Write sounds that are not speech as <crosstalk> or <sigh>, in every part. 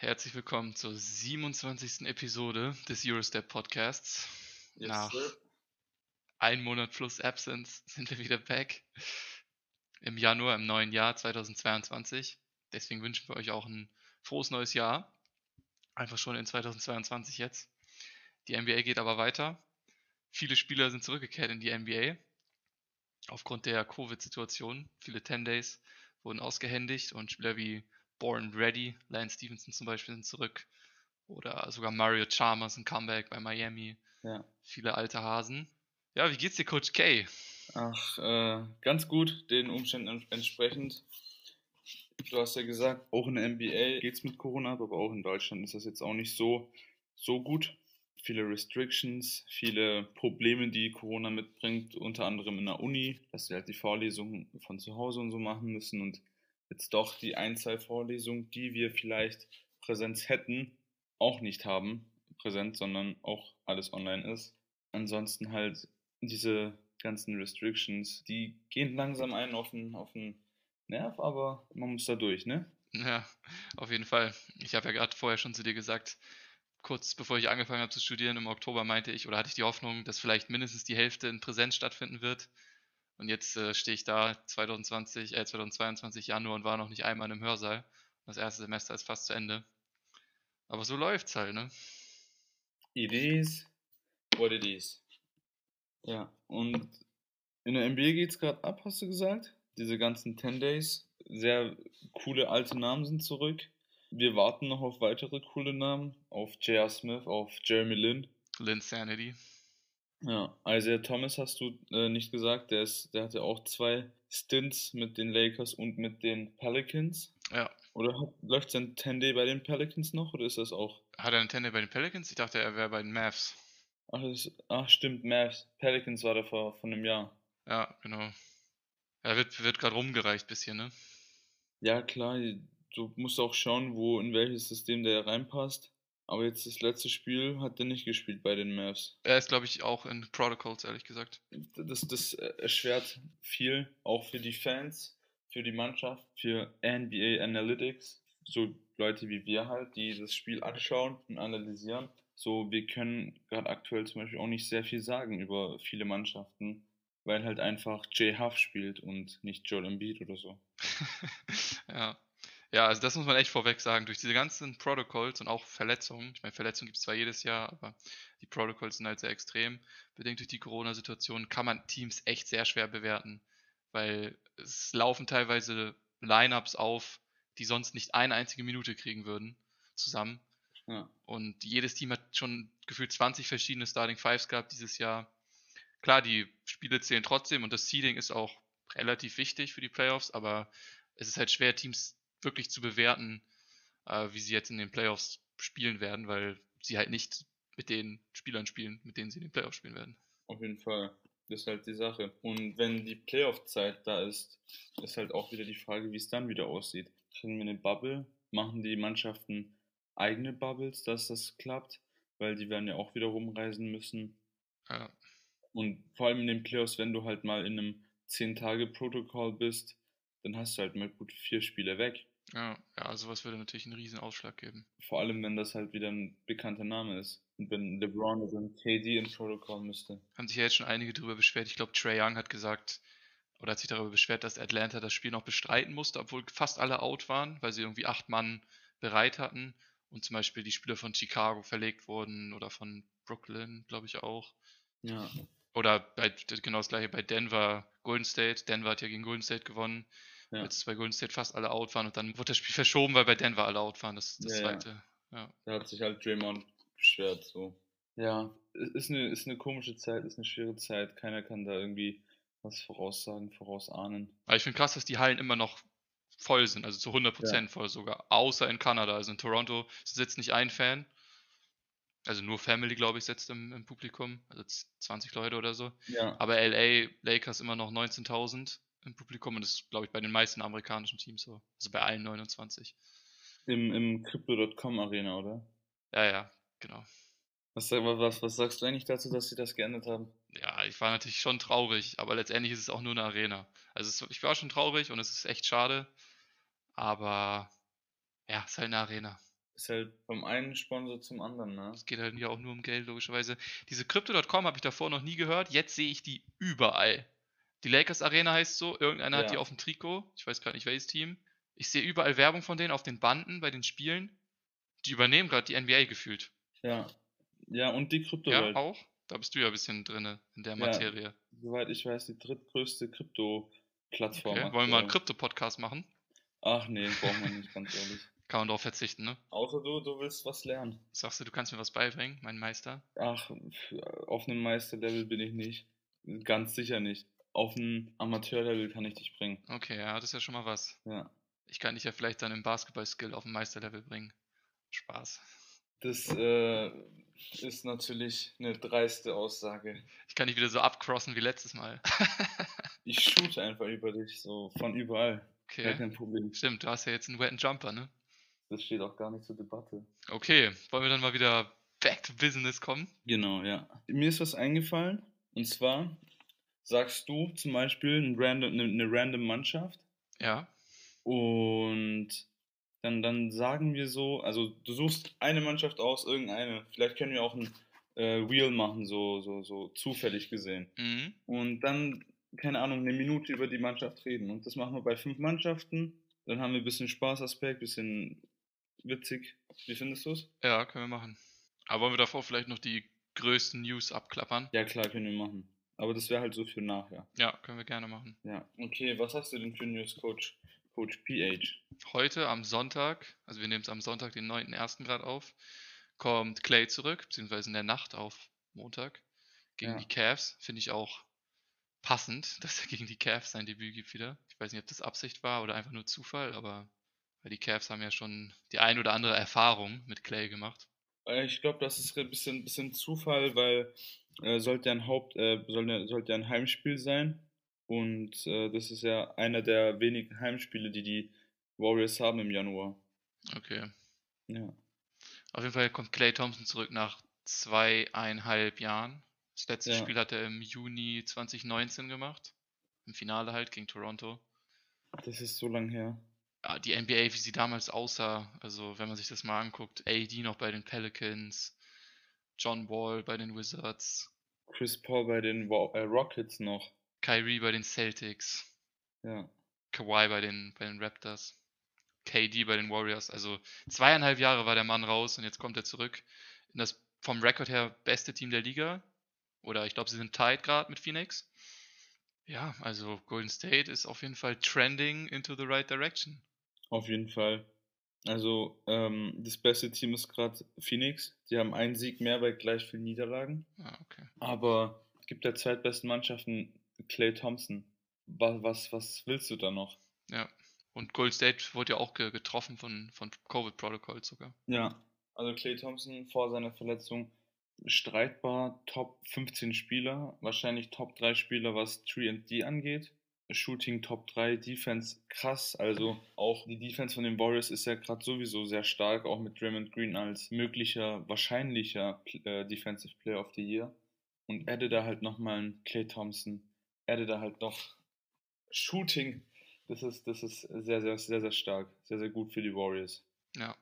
Herzlich willkommen zur 27. Episode des Eurostep Podcasts. Yes, Nach sir. einem Monat plus Absence sind wir wieder back. Im Januar, im neuen Jahr 2022. Deswegen wünschen wir euch auch ein frohes neues Jahr. Einfach schon in 2022 jetzt. Die NBA geht aber weiter. Viele Spieler sind zurückgekehrt in die NBA. Aufgrund der Covid-Situation. Viele 10 Days wurden ausgehändigt und Spieler wie Born Ready, Lance Stevenson zum Beispiel sind zurück. Oder sogar Mario Chalmers ein Comeback bei Miami. Ja. Viele alte Hasen. Ja, wie geht's dir, Coach K? Ach, äh, ganz gut, den Umständen ents- entsprechend. Du hast ja gesagt, auch in der NBA geht's mit Corona, aber auch in Deutschland ist das jetzt auch nicht so, so gut. Viele Restrictions, viele Probleme, die Corona mitbringt, unter anderem in der Uni, dass sie halt die Vorlesungen von zu Hause und so machen müssen und jetzt doch die ein, zwei Vorlesungen, die wir vielleicht Präsenz hätten, auch nicht haben, präsent, sondern auch alles online ist. Ansonsten halt diese ganzen Restrictions, die gehen langsam ein auf den, auf den Nerv, aber man muss da durch, ne? Ja, auf jeden Fall. Ich habe ja gerade vorher schon zu dir gesagt, kurz bevor ich angefangen habe zu studieren, im Oktober meinte ich, oder hatte ich die Hoffnung, dass vielleicht mindestens die Hälfte in Präsenz stattfinden wird. Und jetzt äh, stehe ich da 2020, äh, 2022 Januar und war noch nicht einmal im Hörsaal. Das erste Semester ist fast zu Ende. Aber so läuft's halt, ne? It is what it is. Ja, und in der NBA geht's gerade ab, hast du gesagt? Diese ganzen 10 Days, sehr coole alte Namen sind zurück. Wir warten noch auf weitere coole Namen, auf J.R. Smith, auf Jeremy Lin. Linsanity. Ja, Isaiah Thomas hast du äh, nicht gesagt, der, ist, der hatte auch zwei Stints mit den Lakers und mit den Pelicans. Ja. Oder hat, läuft sein 10 Day bei den Pelicans noch oder ist das auch? Hat er einen Tender bei den Pelicans? Ich dachte, er wäre bei den Mavs. Ach, das ist, ach stimmt, Mavs. Pelicans war da vor, vor einem Jahr. Ja, genau. Er wird, wird gerade rumgereicht bisschen, ne? Ja, klar, du musst auch schauen, wo in welches System der reinpasst. Aber jetzt das letzte Spiel hat er nicht gespielt bei den Mavs. Er ist, glaube ich, auch in Protocols, ehrlich gesagt. Das, das erschwert viel, auch für die Fans, für die Mannschaft, für NBA Analytics. So Leute wie wir halt, die das Spiel anschauen und analysieren. So, wir können gerade aktuell zum Beispiel auch nicht sehr viel sagen über viele Mannschaften, weil halt einfach Jay Huff spielt und nicht Joel Embiid oder so. <laughs> ja. Ja, also das muss man echt vorweg sagen. Durch diese ganzen Protocols und auch Verletzungen, ich meine, Verletzungen gibt es zwar jedes Jahr, aber die Protocols sind halt sehr extrem. Bedingt durch die Corona-Situation kann man Teams echt sehr schwer bewerten, weil es laufen teilweise Lineups auf, die sonst nicht eine einzige Minute kriegen würden, zusammen. Ja. Und jedes Team hat schon gefühlt 20 verschiedene Starting Fives gehabt dieses Jahr. Klar, die Spiele zählen trotzdem und das Seeding ist auch relativ wichtig für die Playoffs, aber es ist halt schwer, Teams wirklich zu bewerten, äh, wie sie jetzt in den Playoffs spielen werden, weil sie halt nicht mit den Spielern spielen, mit denen sie in den Playoffs spielen werden. Auf jeden Fall. Das ist halt die Sache. Und wenn die Playoff-Zeit da ist, ist halt auch wieder die Frage, wie es dann wieder aussieht. Kriegen wir eine Bubble? Machen die Mannschaften eigene Bubbles, dass das klappt? Weil die werden ja auch wieder rumreisen müssen. Ja. Und vor allem in den Playoffs, wenn du halt mal in einem 10-Tage-Protokoll bist, dann hast du halt mal gut vier Spiele weg. Ja, ja, sowas würde natürlich einen riesen Ausschlag geben. Vor allem, wenn das halt wieder ein bekannter Name ist. Und wenn LeBron oder ein KD in Protokoll müsste. Haben sich ja jetzt schon einige darüber beschwert. Ich glaube, Trey Young hat gesagt, oder hat sich darüber beschwert, dass Atlanta das Spiel noch bestreiten musste, obwohl fast alle out waren, weil sie irgendwie acht Mann bereit hatten und zum Beispiel die Spieler von Chicago verlegt wurden oder von Brooklyn, glaube ich auch. Ja. Oder bei, genau das gleiche bei Denver, Golden State. Denver hat ja gegen Golden State gewonnen. Ja. Als bei Golden State fast alle out waren und dann wurde das Spiel <laughs> verschoben, weil bei Denver alle out waren, das, das Ja, ja. zweite. Ja. Da hat sich halt Draymond beschwert, so. Ja, es ist eine, ist eine komische Zeit, ist eine schwere Zeit. Keiner kann da irgendwie was voraussagen, vorausahnen. Aber ich finde krass, dass die Hallen immer noch voll sind, also zu 100% voll sogar, außer in Kanada. Also in Toronto sitzt nicht ein Fan, also nur Family, glaube ich, sitzt im, im Publikum, also z- 20 Leute oder so. Ja, Aber LA Lakers immer noch 19.000 im Publikum und das ist, glaube ich, bei den meisten amerikanischen Teams so. Also bei allen 29. im, im Crypto.com Arena, oder? Ja, ja, genau. Was, was, was sagst du eigentlich dazu, dass sie das geändert haben? Ja, ich war natürlich schon traurig, aber letztendlich ist es auch nur eine Arena. Also es, ich war schon traurig und es ist echt schade, aber ja, es ist halt eine Arena. ist halt vom einen Sponsor zum anderen, ne? Es geht halt ja auch nur um Geld, logischerweise. Diese Crypto.com habe ich davor noch nie gehört. Jetzt sehe ich die überall. Die Lakers Arena heißt so. Irgendeiner hat die Ja. auf dem Trikot. Ich weiß gerade nicht, welches Team. Ich sehe überall Werbung von denen auf den Banden bei den Spielen. Die übernehmen gerade die NBA gefühlt. Ja. Ja, und die Ja, Kryptowelt. auch? Da bist du ja ein bisschen drin in der Ja. Materie. Soweit ich weiß, die drittgrößte Krypto-Plattform. Okay. Wollen wir mal einen. Krypto-Podcast machen? Ach nee, brauchen wir nicht, ganz ehrlich. <laughs> Kann man darauf verzichten, ne? Außer du, du willst was lernen. Sagst du, du kannst mir was beibringen, mein Meister? Ach, auf einem Meisterlevel bin ich nicht. Ganz sicher nicht. Auf einem Amateurlevel kann ich dich bringen. Okay, ja, das ist ja schon mal was. Ja. Ich kann dich ja vielleicht dann im Basketball-Skill auf ein Meisterlevel bringen. Spaß. Das äh, ist natürlich eine dreiste Aussage. Ich kann dich wieder so abcrossen wie letztes Mal. <laughs> Ich shoot einfach über dich, so von überall. Gar Okay. kein Problem. Stimmt, du hast ja jetzt einen wetten Jumper, ne? Das steht auch gar nicht zur Debatte. Okay, wollen wir dann mal wieder back to business kommen? Genau, ja. Mir ist was eingefallen. Und zwar sagst du zum Beispiel ein random, eine, eine random Mannschaft Ja. und dann, dann sagen wir so, also du suchst eine Mannschaft aus, irgendeine. Vielleicht können wir auch ein äh, Wheel machen, so, so, so zufällig gesehen. Mhm. Und dann, keine Ahnung, eine Minute über die Mannschaft reden. Und das machen wir bei fünf Mannschaften. Dann haben wir ein bisschen Spaßaspekt, bisschen witzig. Wie findest du es? Ja, können wir machen. Aber wollen wir davor vielleicht noch die größten News abklappern? Ja, klar, können wir machen. Aber das wäre halt so für nachher. Ja, können wir gerne machen. Ja. Okay, was hast du denn für News, Coach? Coach PH. Heute am Sonntag, also wir nehmen es am Sonntag, den 9.1. gerade auf, kommt Clay zurück, beziehungsweise in der Nacht auf Montag gegen Ja. die Cavs. Finde ich auch passend, <laughs> dass er gegen die Cavs sein Debüt gibt wieder. Ich weiß nicht, ob das Absicht war oder einfach nur Zufall, aber weil die Cavs haben ja schon die ein oder andere Erfahrung mit Clay gemacht. Äh, Ich glaube, das ist ein bisschen, bisschen Zufall, weil äh, sollte ein Haupt, äh, sollte, sollte ja ein Heimspiel sein. Und äh, das ist ja einer der wenigen Heimspiele, die die Warriors haben im Januar. Okay. Ja. Auf jeden Fall kommt Clay Thompson zurück nach zweieinhalb Jahren. Das letzte Ja. Spiel hat er im Juni 2019 gemacht. Im Finale halt gegen Toronto. Das ist so lang her. Die NBA, wie sie damals aussah, also wenn man sich das mal anguckt, AD noch bei den Pelicans, John Wall bei den Wizards, Chris Paul bei den äh, Rockets noch. Kyrie bei den Celtics, Ja. Kawhi bei den, bei den Raptors, KD bei den Warriors. Also zweieinhalb Jahre war der Mann raus und jetzt kommt er zurück in das vom Rekord her beste Team der Liga. Oder ich glaube, sie sind tied gerade mit Phoenix. Ja, also Golden State ist auf jeden Fall trending into the right direction. Auf jeden Fall. Also, ähm, das beste Team ist gerade Phoenix. Die haben einen Sieg mehr bei gleich vielen Niederlagen. Ah, okay. Aber es gibt der zweitbesten Mannschaften Clay Thompson. Was, was, was willst du da noch? Ja. Und Golden State wurde ja auch ge getroffen von, von Covid-Protokoll sogar. Ja. Also Clay Thompson vor seiner Verletzung streitbar Top 15 Spieler, wahrscheinlich Top 3 Spieler, was 3D angeht. Shooting Top 3, Defense krass. Also auch die Defense von den Warriors ist ja gerade sowieso sehr stark, auch mit Draymond Green als möglicher, wahrscheinlicher äh, Defensive Player of the Year. Und adde da halt nochmal einen Clay Thompson, adde da halt noch Shooting. Das ist, das ist sehr, sehr, sehr, sehr stark. Sehr, sehr gut für die Warriors. Ja.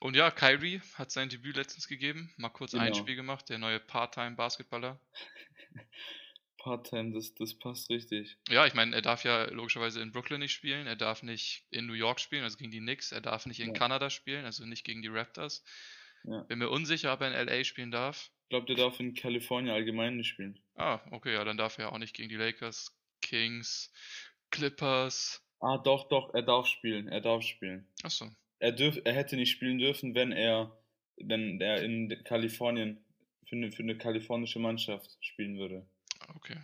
Und ja, Kyrie hat sein Debüt letztens gegeben. Mal kurz ein Genau. Spiel gemacht, der neue Part-Time-Basketballer. <laughs> Part-Time, das, das passt richtig. Ja, ich meine, er darf ja logischerweise in Brooklyn nicht spielen, er darf nicht in New York spielen, also gegen die Knicks, er darf nicht in Ja. Kanada spielen, also nicht gegen die Raptors. Ja. Bin mir unsicher, ob er in LA spielen darf. Ich glaube, der darf in Kalifornien allgemein nicht spielen. Ah, okay, ja, dann darf er auch nicht gegen die Lakers, Kings, Clippers. Ah, doch, doch, er darf spielen. Er darf spielen. Achso, Er, dürf, er hätte nicht spielen dürfen, wenn er, wenn er in Kalifornien für eine, für eine kalifornische Mannschaft spielen würde. Okay,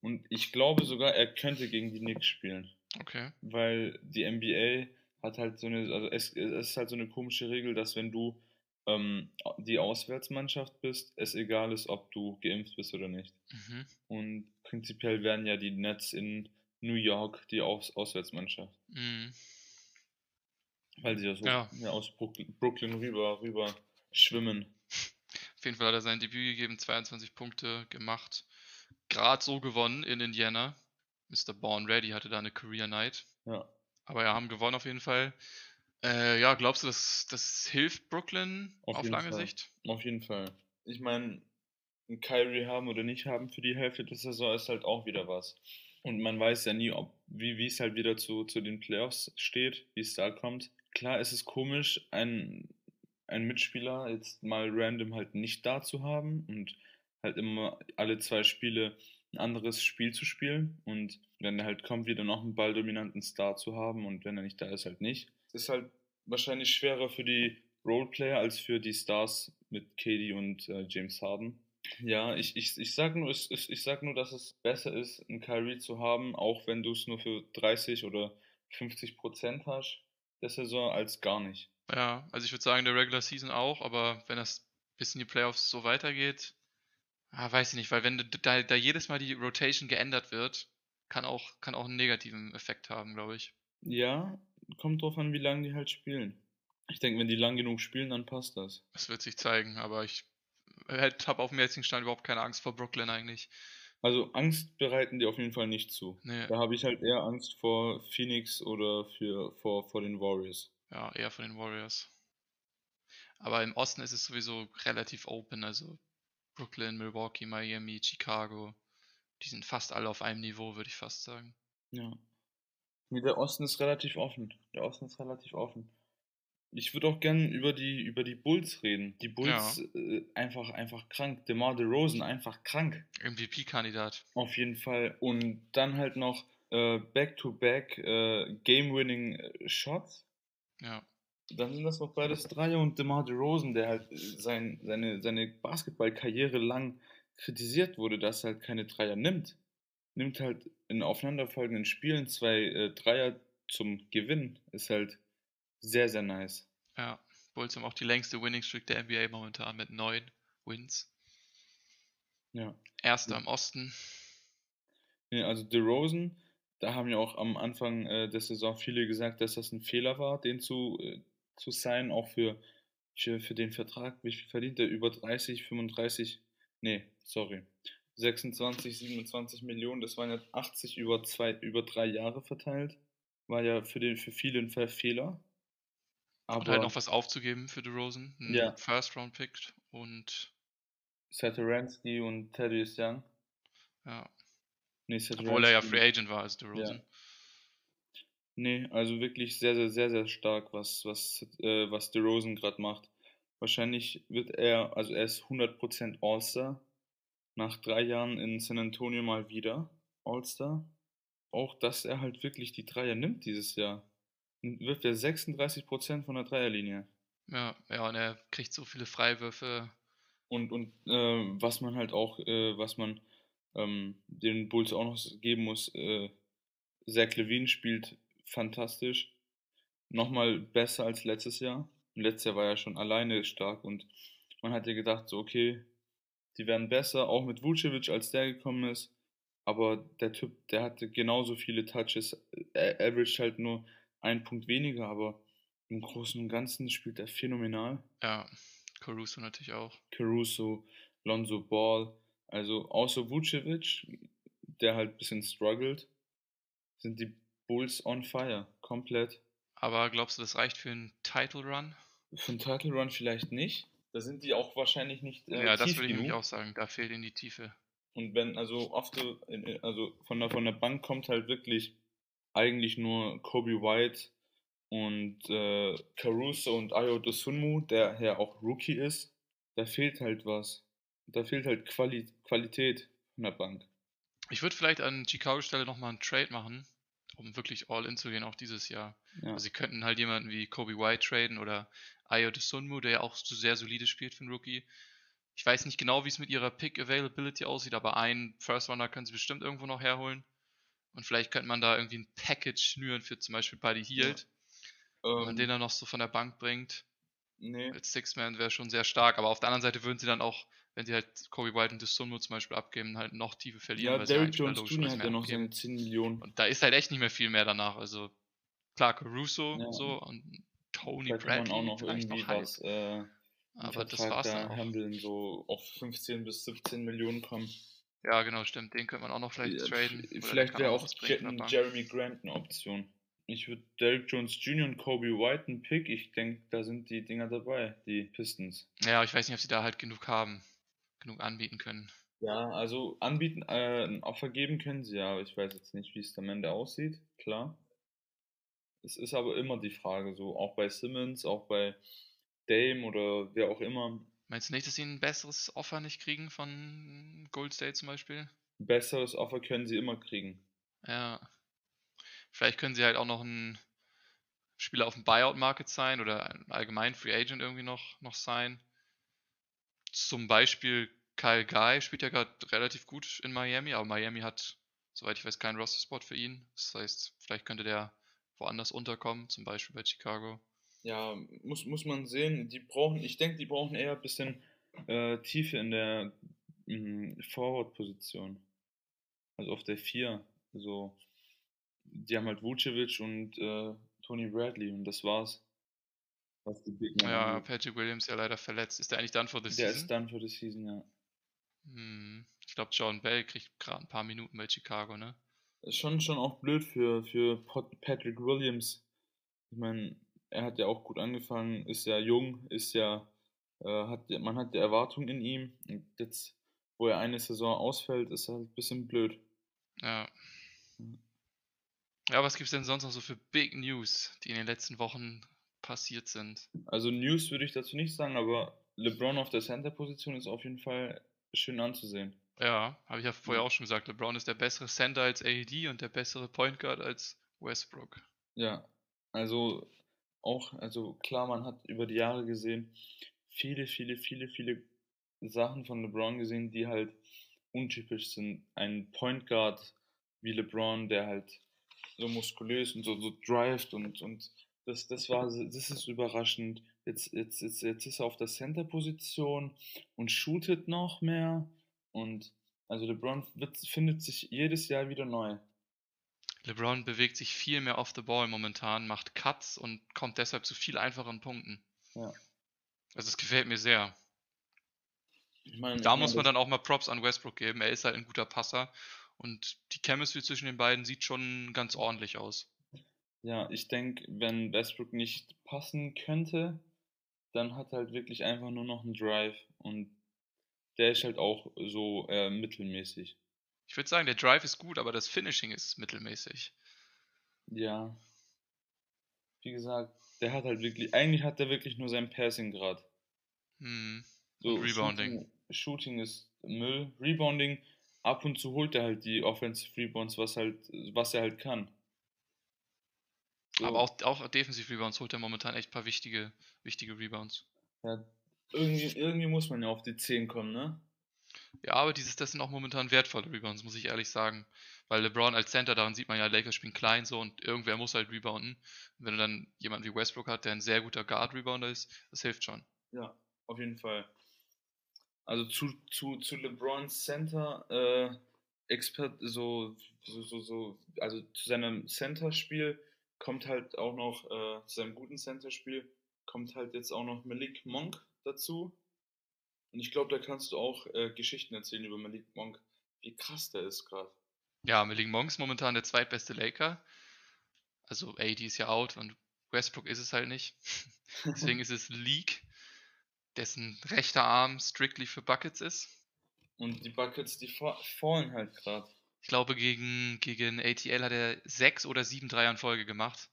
Und ich glaube sogar, er könnte gegen die Knicks spielen. okay. Weil die NBA hat halt so eine, also es, es ist halt so eine komische Regel, dass wenn du ähm, die Auswärtsmannschaft bist, es egal ist, ob du geimpft bist oder nicht. Mhm. Und prinzipiell wären ja die Nets in New York die Aus Auswärtsmannschaft. Mhm. Weil sie ja so Ja. ja. aus Brooklyn, Brooklyn rüber, rüber schwimmen. Auf jeden Fall hat er sein Debüt gegeben, 22 Punkte gemacht. Gerade so gewonnen in Indiana. Mr. Born Ready hatte da eine Career Night. Ja. Aber ja, haben gewonnen auf jeden Fall. Äh, ja, glaubst du, dass das hilft Brooklyn auf, Auf lange Fall. Sicht? Auf jeden Fall. Ich meine, Kyrie haben oder nicht haben für die Hälfte der Saison ist halt auch wieder was. Und man weiß ja nie, ob, wie, wie es halt wieder zu, zu den Playoffs steht, wie es da kommt. Klar, es ist komisch, einen, einen Mitspieler jetzt mal random halt nicht da zu haben und halt immer alle zwei Spiele ein anderes Spiel zu spielen. Und wenn er halt kommt, wieder noch einen balldominanten Star zu haben und wenn er nicht da ist, halt nicht. Ist halt wahrscheinlich schwerer für die Roleplayer als für die Stars mit KD und äh, James Harden. Ja, ich, ich, ich sag nur, es, ich sag nur, dass es besser ist, einen Kyrie zu haben, auch wenn du es nur für 30 oder 50 Prozent hast der Saison, als gar nicht. Ja, also ich würde sagen, der Regular Season auch, aber wenn das bis in die Playoffs so weitergeht, ah, weiß ich nicht, weil wenn da, da jedes Mal die Rotation geändert wird, kann auch, kann auch einen negativen Effekt haben, glaube ich. Ja, kommt drauf an, wie lange die halt spielen. Ich denke, wenn die lang genug spielen, dann passt das. Das wird sich zeigen, aber ich habe auf dem jetzigen Stand überhaupt keine Angst vor Brooklyn eigentlich. Also Angst bereiten die auf jeden Fall nicht zu. Nee, Da habe ich halt eher Angst vor Phoenix oder für, vor, vor den Warriors. ja, eher von den Warriors. Aber im Osten ist es sowieso relativ open, also Brooklyn, Milwaukee, Miami, Chicago, die sind fast alle auf einem Niveau, würde ich fast sagen. Ja. Nee, der Osten ist relativ offen. Der Osten ist relativ offen. Ich würde auch gerne über die, über die Bulls reden. Die Bulls äh, einfach, einfach krank. DeMar DeRozan einfach krank. MVP-Kandidat. Auf jeden Fall. Und dann halt noch äh, Back-to-Back äh, Game-Winning äh, Shots. Ja, Dann sind das noch beides Dreier und DeMar DeRozan, der halt äh, sein, seine, seine Basketballkarriere lang kritisiert wurde, dass er halt keine Dreier nimmt. Nimmt halt in aufeinanderfolgenden Spielen zwei äh, Dreier zum Gewinn. Ist halt sehr, sehr nice. ja. Bulls haben auch die längste Winning Streak der NBA momentan mit neun Wins. Ja. Erster im Osten. Nee, also DeRozan, da haben ja auch am Anfang äh, der Saison viele gesagt, dass das ein Fehler war, den zu, äh, zu signen, auch für, für, für den Vertrag. Wie viel verdient er? Über 30, 35, nee, sorry. 26, 27 Millionen, das waren ja 80 über, zwei, über drei Jahre verteilt. War ja für, den, für viele ein Ver- Fehler. Und halt noch was aufzugeben für DeRozan. Ein Ja. First-Round-Pick und Satoransky und Thaddeus Young. ja. Nee, Obwohl er ja Free Agent war als DeRozan. Nee, also wirklich sehr, sehr, sehr, sehr stark, was, was, äh, was DeRozan gerade macht. Wahrscheinlich wird er, also er ist 100% All-Star. Nach drei Jahren in San Antonio mal wieder All-Star. Auch, dass er halt wirklich die Dreier nimmt dieses Jahr. Wirft er 36% von der Dreierlinie. Ja, ja, und er kriegt so viele Freiwürfe. Und, und äh, was man halt auch, äh, was man ähm, den Bulls auch noch geben muss, äh, Zach Levine spielt fantastisch. Nochmal besser als letztes Jahr. Und letztes Jahr war er schon alleine stark und man hat ja gedacht, so okay, die werden besser, auch mit Vucevic, als der gekommen ist. Aber der Typ, der hatte genauso viele Touches. Er averaged halt nur einen Punkt weniger, aber im Großen und Ganzen spielt er phänomenal. Ja, Caruso natürlich auch. Caruso, Lonzo Ball, also außer Vucevic, der halt ein bisschen struggelt, sind die Bulls on fire, komplett. Aber glaubst du, das reicht für einen Title Run? Für einen Title Run vielleicht nicht. Da sind die auch wahrscheinlich nicht äh, ja, das würde ich nämlich auch sagen. Da fehlt ihnen die Tiefe. Und wenn, also oft, in- in- also von der, von der Bank kommt halt wirklich eigentlich nur Kobe White und äh, Caruso und Ayo Dosunmu, der ja auch Rookie ist. Da fehlt halt was. Da fehlt halt Quali Qualität von der Bank. Ich würde vielleicht an Chicago Stelle nochmal einen Trade machen, um wirklich all in zu gehen, auch dieses Jahr. Ja. Also sie könnten halt jemanden wie Kobe White traden oder Ayo Sunmu, der ja auch so sehr solide spielt für einen Rookie. Ich weiß nicht genau, wie es mit ihrer Pick Availability aussieht, aber einen First Runner können sie bestimmt irgendwo noch herholen. Und vielleicht könnte man da irgendwie ein Package schnüren für zum Beispiel Buddy Hield, wenn man Ähm, den dann noch so von der Bank bringt. nee. Als Six-Man wäre schon sehr stark, aber auf der anderen Seite würden sie dann auch, wenn sie halt Kobe White und Sunmu zum Beispiel abgeben, halt noch Tiefe verlieren. Ja, weil sie Derrick Jones Jr. hat ja noch abgeben. seine 10 Millionen. Und da ist halt echt nicht mehr viel mehr danach. Also klar, Caruso Ja. so und Tony Bradley auch noch irgendwie noch was äh, Aber das war's da dann auch. handeln, so auf 15 bis 17 Millionen kommen. Ja, genau, stimmt. Den könnte man auch noch vielleicht Ja, traden. Vielleicht wäre auch bringen. Jeremy Grant eine Option. Ich würde Derrick Jones Jr. und Kobe White einen Pick. Ich denke, da sind die Dinger dabei, die Pistons. Ja, ich weiß nicht, ob sie da halt genug haben, genug anbieten können. Ja, also anbieten, äh, ein Offer geben können sie ja, aber ich weiß jetzt nicht, wie es am Ende aussieht, klar. Es ist aber immer die Frage, so auch bei Simmons, auch bei Dame oder wer auch immer. Meinst du nicht, dass sie ein besseres Offer nicht kriegen von Gold State zum Beispiel? Ein besseres Offer können sie immer kriegen. Ja. Vielleicht können sie halt auch noch ein Spieler auf dem Buyout-Market sein oder ein allgemein Free Agent irgendwie noch, noch sein. Zum Beispiel Kyle Guy spielt ja gerade relativ gut in Miami, aber Miami hat, soweit ich weiß, keinen Roster-Spot für ihn. Das heißt, vielleicht könnte der woanders unterkommen, zum Beispiel bei Chicago. Ja, muss, muss man sehen. Die brauchen, ich denke, die brauchen eher ein bisschen äh, Tiefe in der mm, Forward-Position. Also auf der 4. So, die haben halt Vucevic und äh, Tony Bradley und das war's. Was die Big ja, Patrick Williams ja leider verletzt. Ist der eigentlich dann für the Season? Der ist dann für the Season, ja. Hm, ich glaube, John Bell kriegt gerade ein paar Minuten bei Chicago, ne? ist schon, schon auch blöd für, für Patrick Williams. Ich meine, er hat ja auch gut angefangen, ist ja jung, ist ja, äh, hat, man hat die Erwartung in ihm. Und jetzt, wo er eine Saison ausfällt, ist er halt ein bisschen blöd. Ja. Ja, was gibt es denn sonst noch so für Big News, die in den letzten Wochen passiert sind? Also News würde ich dazu nicht sagen, aber LeBron auf der Center-Position ist auf jeden Fall schön anzusehen. Ja, habe ich ja vorher auch schon gesagt. LeBron ist der bessere Center als AED und der bessere Point Guard als Westbrook. Ja, also auch, also klar, man hat über die Jahre gesehen, viele, viele, viele, viele Sachen von LeBron gesehen, die halt untypisch sind. Ein Point Guard wie LeBron, der halt so muskulös und so, so drived und, und das, das war, das ist überraschend. Jetzt, jetzt, jetzt, jetzt ist er auf der Center-Position und shootet noch mehr und also LeBron wird, findet sich jedes Jahr wieder neu. LeBron bewegt sich viel mehr off the ball momentan, macht Cuts und kommt deshalb zu viel einfacheren Punkten. Ja. Also es gefällt mir sehr. Ich mein, da ich muss man dann auch mal Props an Westbrook geben. Er ist halt ein guter Passer und die Chemistry zwischen den beiden sieht schon ganz ordentlich aus. Ja, ich denke, wenn Westbrook nicht passen könnte, dann hat er halt wirklich einfach nur noch einen Drive und der ist halt auch so äh, mittelmäßig. Ich würde sagen, der Drive ist gut, aber das Finishing ist mittelmäßig. Ja. Wie gesagt, der hat halt wirklich, eigentlich hat der wirklich nur sein Passing gerade. Hm. So, Rebounding. Shooting, Shooting, ist Müll. Rebounding, ab und zu holt er halt die Offensive Rebounds, was halt, was er halt kann. Aber auch, auch Defensive Rebounds holt er momentan echt ein paar wichtige, wichtige Rebounds. Ja, irgendwie, irgendwie muss man ja auf die 10 kommen, ne? Ja, aber dieses, das sind auch momentan wertvolle Rebounds, muss ich ehrlich sagen. Weil LeBron als Center, daran sieht man ja, Lakers spielen klein so und irgendwer muss halt rebounden. Und wenn du dann jemanden wie Westbrook hat, der ein sehr guter Guard-Rebounder ist, das hilft schon. Ja, auf jeden Fall. Also zu, zu, zu LeBrons Center, äh, Expert, so, so, so, so, also zu seinem Center-Spiel kommt halt auch noch, äh, zu seinem guten Center-Spiel kommt halt jetzt auch noch Malik Monk dazu. Und ich glaube, da kannst du auch äh, Geschichten erzählen über Malik Monk, wie krass der ist gerade. Ja, Malik Monk ist momentan der zweitbeste Laker. Also AD ist ja out und Westbrook ist es halt nicht. <laughs> Deswegen ist es League, dessen rechter Arm strictly für Buckets ist. Und die Buckets, die fallen halt gerade. Ich glaube, gegen, gegen ATL hat er sechs oder sieben Dreier in Folge gemacht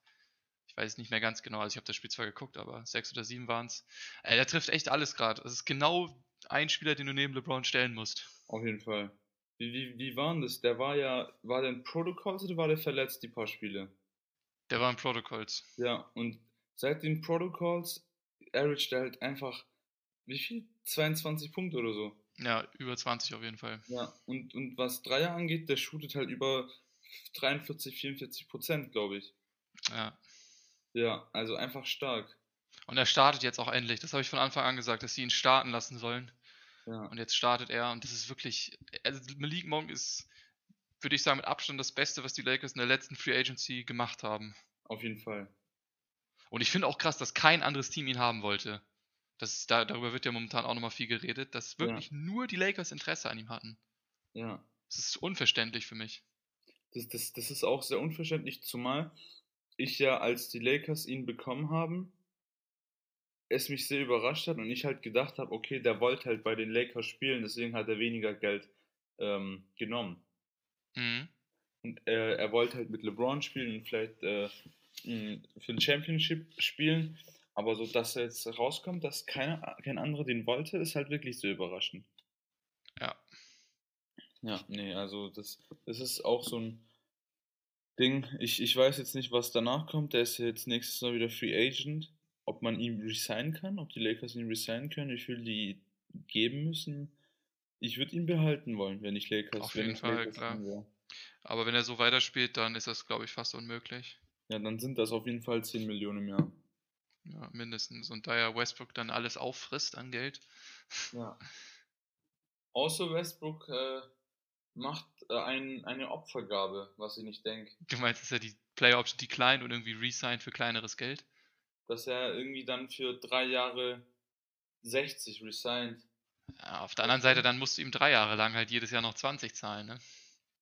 ich weiß nicht mehr ganz genau, also ich habe das Spiel zwar geguckt, aber sechs oder sieben waren es. Äh, der trifft echt alles gerade. Das ist genau ein Spieler, den du neben LeBron stellen musst. Auf jeden Fall. Wie, wie, wie war denn das? Der war ja, war der in Protocols oder war der verletzt, die paar Spiele? Der war in Protocols. Ja, und seit den Protocols averaged er halt einfach, wie viel? 22 Punkte oder so. Ja, über 20 auf jeden Fall. Ja, und, und was Dreier angeht, der shootet halt über 43, 44 Prozent, glaube ich. Ja. Ja, also einfach stark. Und er startet jetzt auch endlich. Das habe ich von Anfang an gesagt, dass sie ihn starten lassen sollen. Ja. Und jetzt startet er und das ist wirklich. Also Malik Monk ist, würde ich sagen, mit Abstand das Beste, was die Lakers in der letzten Free Agency gemacht haben. Auf jeden Fall. Und ich finde auch krass, dass kein anderes Team ihn haben wollte. Das da, darüber wird ja momentan auch nochmal viel geredet, dass wirklich ja. nur die Lakers Interesse an ihm hatten. Ja. Das ist unverständlich für mich. Das, das, das ist auch sehr unverständlich, zumal ich ja, als die Lakers ihn bekommen haben, es mich sehr überrascht hat und ich halt gedacht habe, okay, der wollte halt bei den Lakers spielen, deswegen hat er weniger Geld ähm, genommen. Mhm. Und äh, er wollte halt mit LeBron spielen und vielleicht äh, für ein Championship spielen. Aber so, dass er jetzt rauskommt, dass keiner, kein anderer den wollte, ist halt wirklich so überraschend. Ja. Ja, nee, also das, das ist auch so ein Ding. Ich, ich weiß jetzt nicht, was danach kommt. Der ist jetzt nächstes Mal wieder Free Agent. Ob man ihn resignen kann, ob die Lakers ihn resignen können, wie viel die geben müssen. Ich würde ihn behalten wollen, wenn ich Lakers Auf jeden Fall, Lakers klar. Aber wenn er so weiterspielt, dann ist das, glaube ich, fast unmöglich. Ja, dann sind das auf jeden Fall 10 Millionen im Jahr. Ja, mindestens. Und da ja Westbrook dann alles auffrisst an Geld. Ja. <laughs> Außer Westbrook äh, macht äh, ein, eine Opfergabe, was ich nicht denke. Du meinst, dass er die Player Option declined und irgendwie resigned für kleineres Geld? Dass er irgendwie dann für drei Jahre 60 resigned. Ja, auf der anderen Seite, dann musst du ihm drei Jahre lang halt jedes Jahr noch 20 zahlen, ne?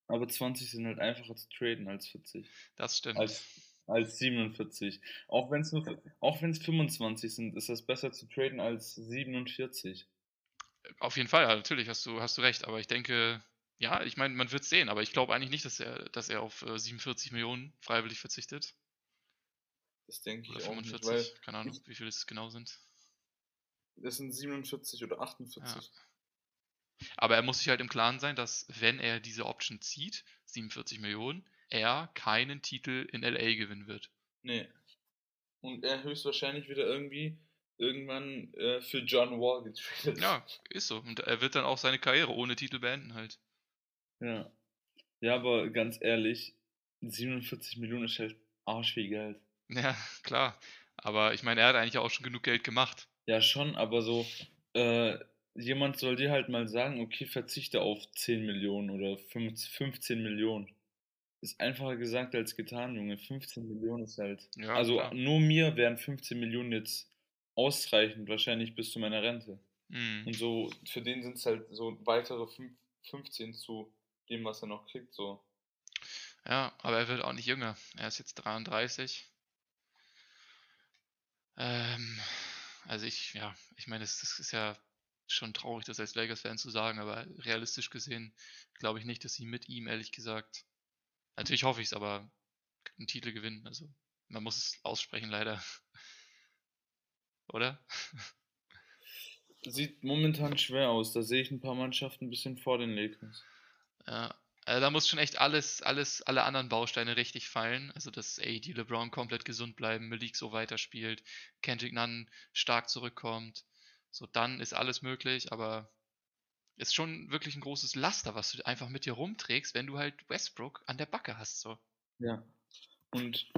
Aber 20 sind halt einfacher zu traden als 40. Das stimmt. Als, als 47. Auch wenn es auch wenn es 25 sind, ist das besser zu traden als 47. Auf jeden Fall, ja, natürlich hast du, hast du recht, aber ich denke, ja, ich meine, man wird sehen, aber ich glaube eigentlich nicht, dass er, dass er auf äh, 47 Millionen freiwillig verzichtet. Das denke ich oder auch 45, nicht, keine Ahnung, wie viele es genau sind. Das sind 47 oder 48. Ja. Aber er muss sich halt im Klaren sein, dass wenn er diese Option zieht, 47 Millionen, er keinen Titel in LA gewinnen wird. Nee. Und er höchstwahrscheinlich wieder irgendwie irgendwann äh, für John Wall getradet. Ja, ist so. Und er wird dann auch seine Karriere ohne Titel beenden halt. Ja. Ja, aber ganz ehrlich, 47 Millionen ist halt arsch viel Geld. Ja, <laughs> klar. Aber ich meine, er hat eigentlich auch schon genug Geld gemacht. Ja, schon, aber so, äh, jemand soll dir halt mal sagen, okay, verzichte auf 10 Millionen oder 15 Millionen. Ist einfacher gesagt als getan, Junge. 15 Millionen ist halt. Ja, also klar. nur mir wären 15 Millionen jetzt ausreichend, wahrscheinlich bis zu meiner Rente. Mhm. Und so, für den sind es halt so weitere 15 zu dem, was er noch kriegt, so. Ja, aber er wird auch nicht jünger. Er ist jetzt 33. Ähm, also ich, ja, ich meine, das, das ist ja schon traurig, das als Lakers-Fan zu sagen, aber realistisch gesehen glaube ich nicht, dass sie mit ihm, ehrlich gesagt, natürlich hoffe ich es, aber einen Titel gewinnen. Also man muss es aussprechen, leider. Oder? Sieht momentan schwer aus. Da sehe ich ein paar Mannschaften ein bisschen vor den Lakers. Ja, also da muss schon echt alles, alles, alle anderen Bausteine richtig fallen. Also, dass AD LeBron komplett gesund bleiben, Malik so weiterspielt, Kendrick Nunn stark zurückkommt. So, dann ist alles möglich, aber ist schon wirklich ein großes Laster, was du einfach mit dir rumträgst, wenn du halt Westbrook an der Backe hast, so. Ja. Und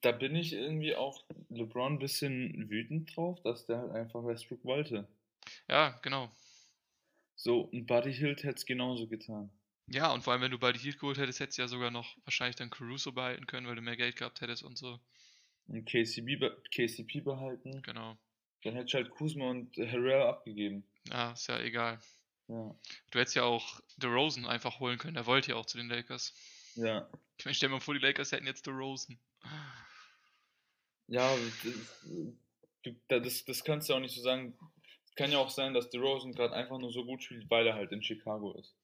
da bin ich irgendwie auch LeBron ein bisschen wütend drauf, dass der halt einfach Westbrook wollte. Ja, genau. So, und Buddy Hilt hätte es genauso getan. Ja, und vor allem, wenn du Buddy Hilt geholt hättest, hättest du ja sogar noch wahrscheinlich dann Caruso behalten können, weil du mehr Geld gehabt hättest und so. Und KCB, KCP behalten. Genau. Dann hätte ich halt Kuzma und Harrell abgegeben. Ja, ist ja egal. Ja. Du hättest ja auch DeRozan einfach holen können. Er wollte ja auch zu den Lakers. Ja. Ich meine, stell dir mal vor, die Lakers hätten jetzt DeRozan. Ja, das, das, das kannst du auch nicht so sagen. Es kann ja auch sein, dass DeRozan gerade einfach nur so gut spielt, weil er halt in Chicago ist.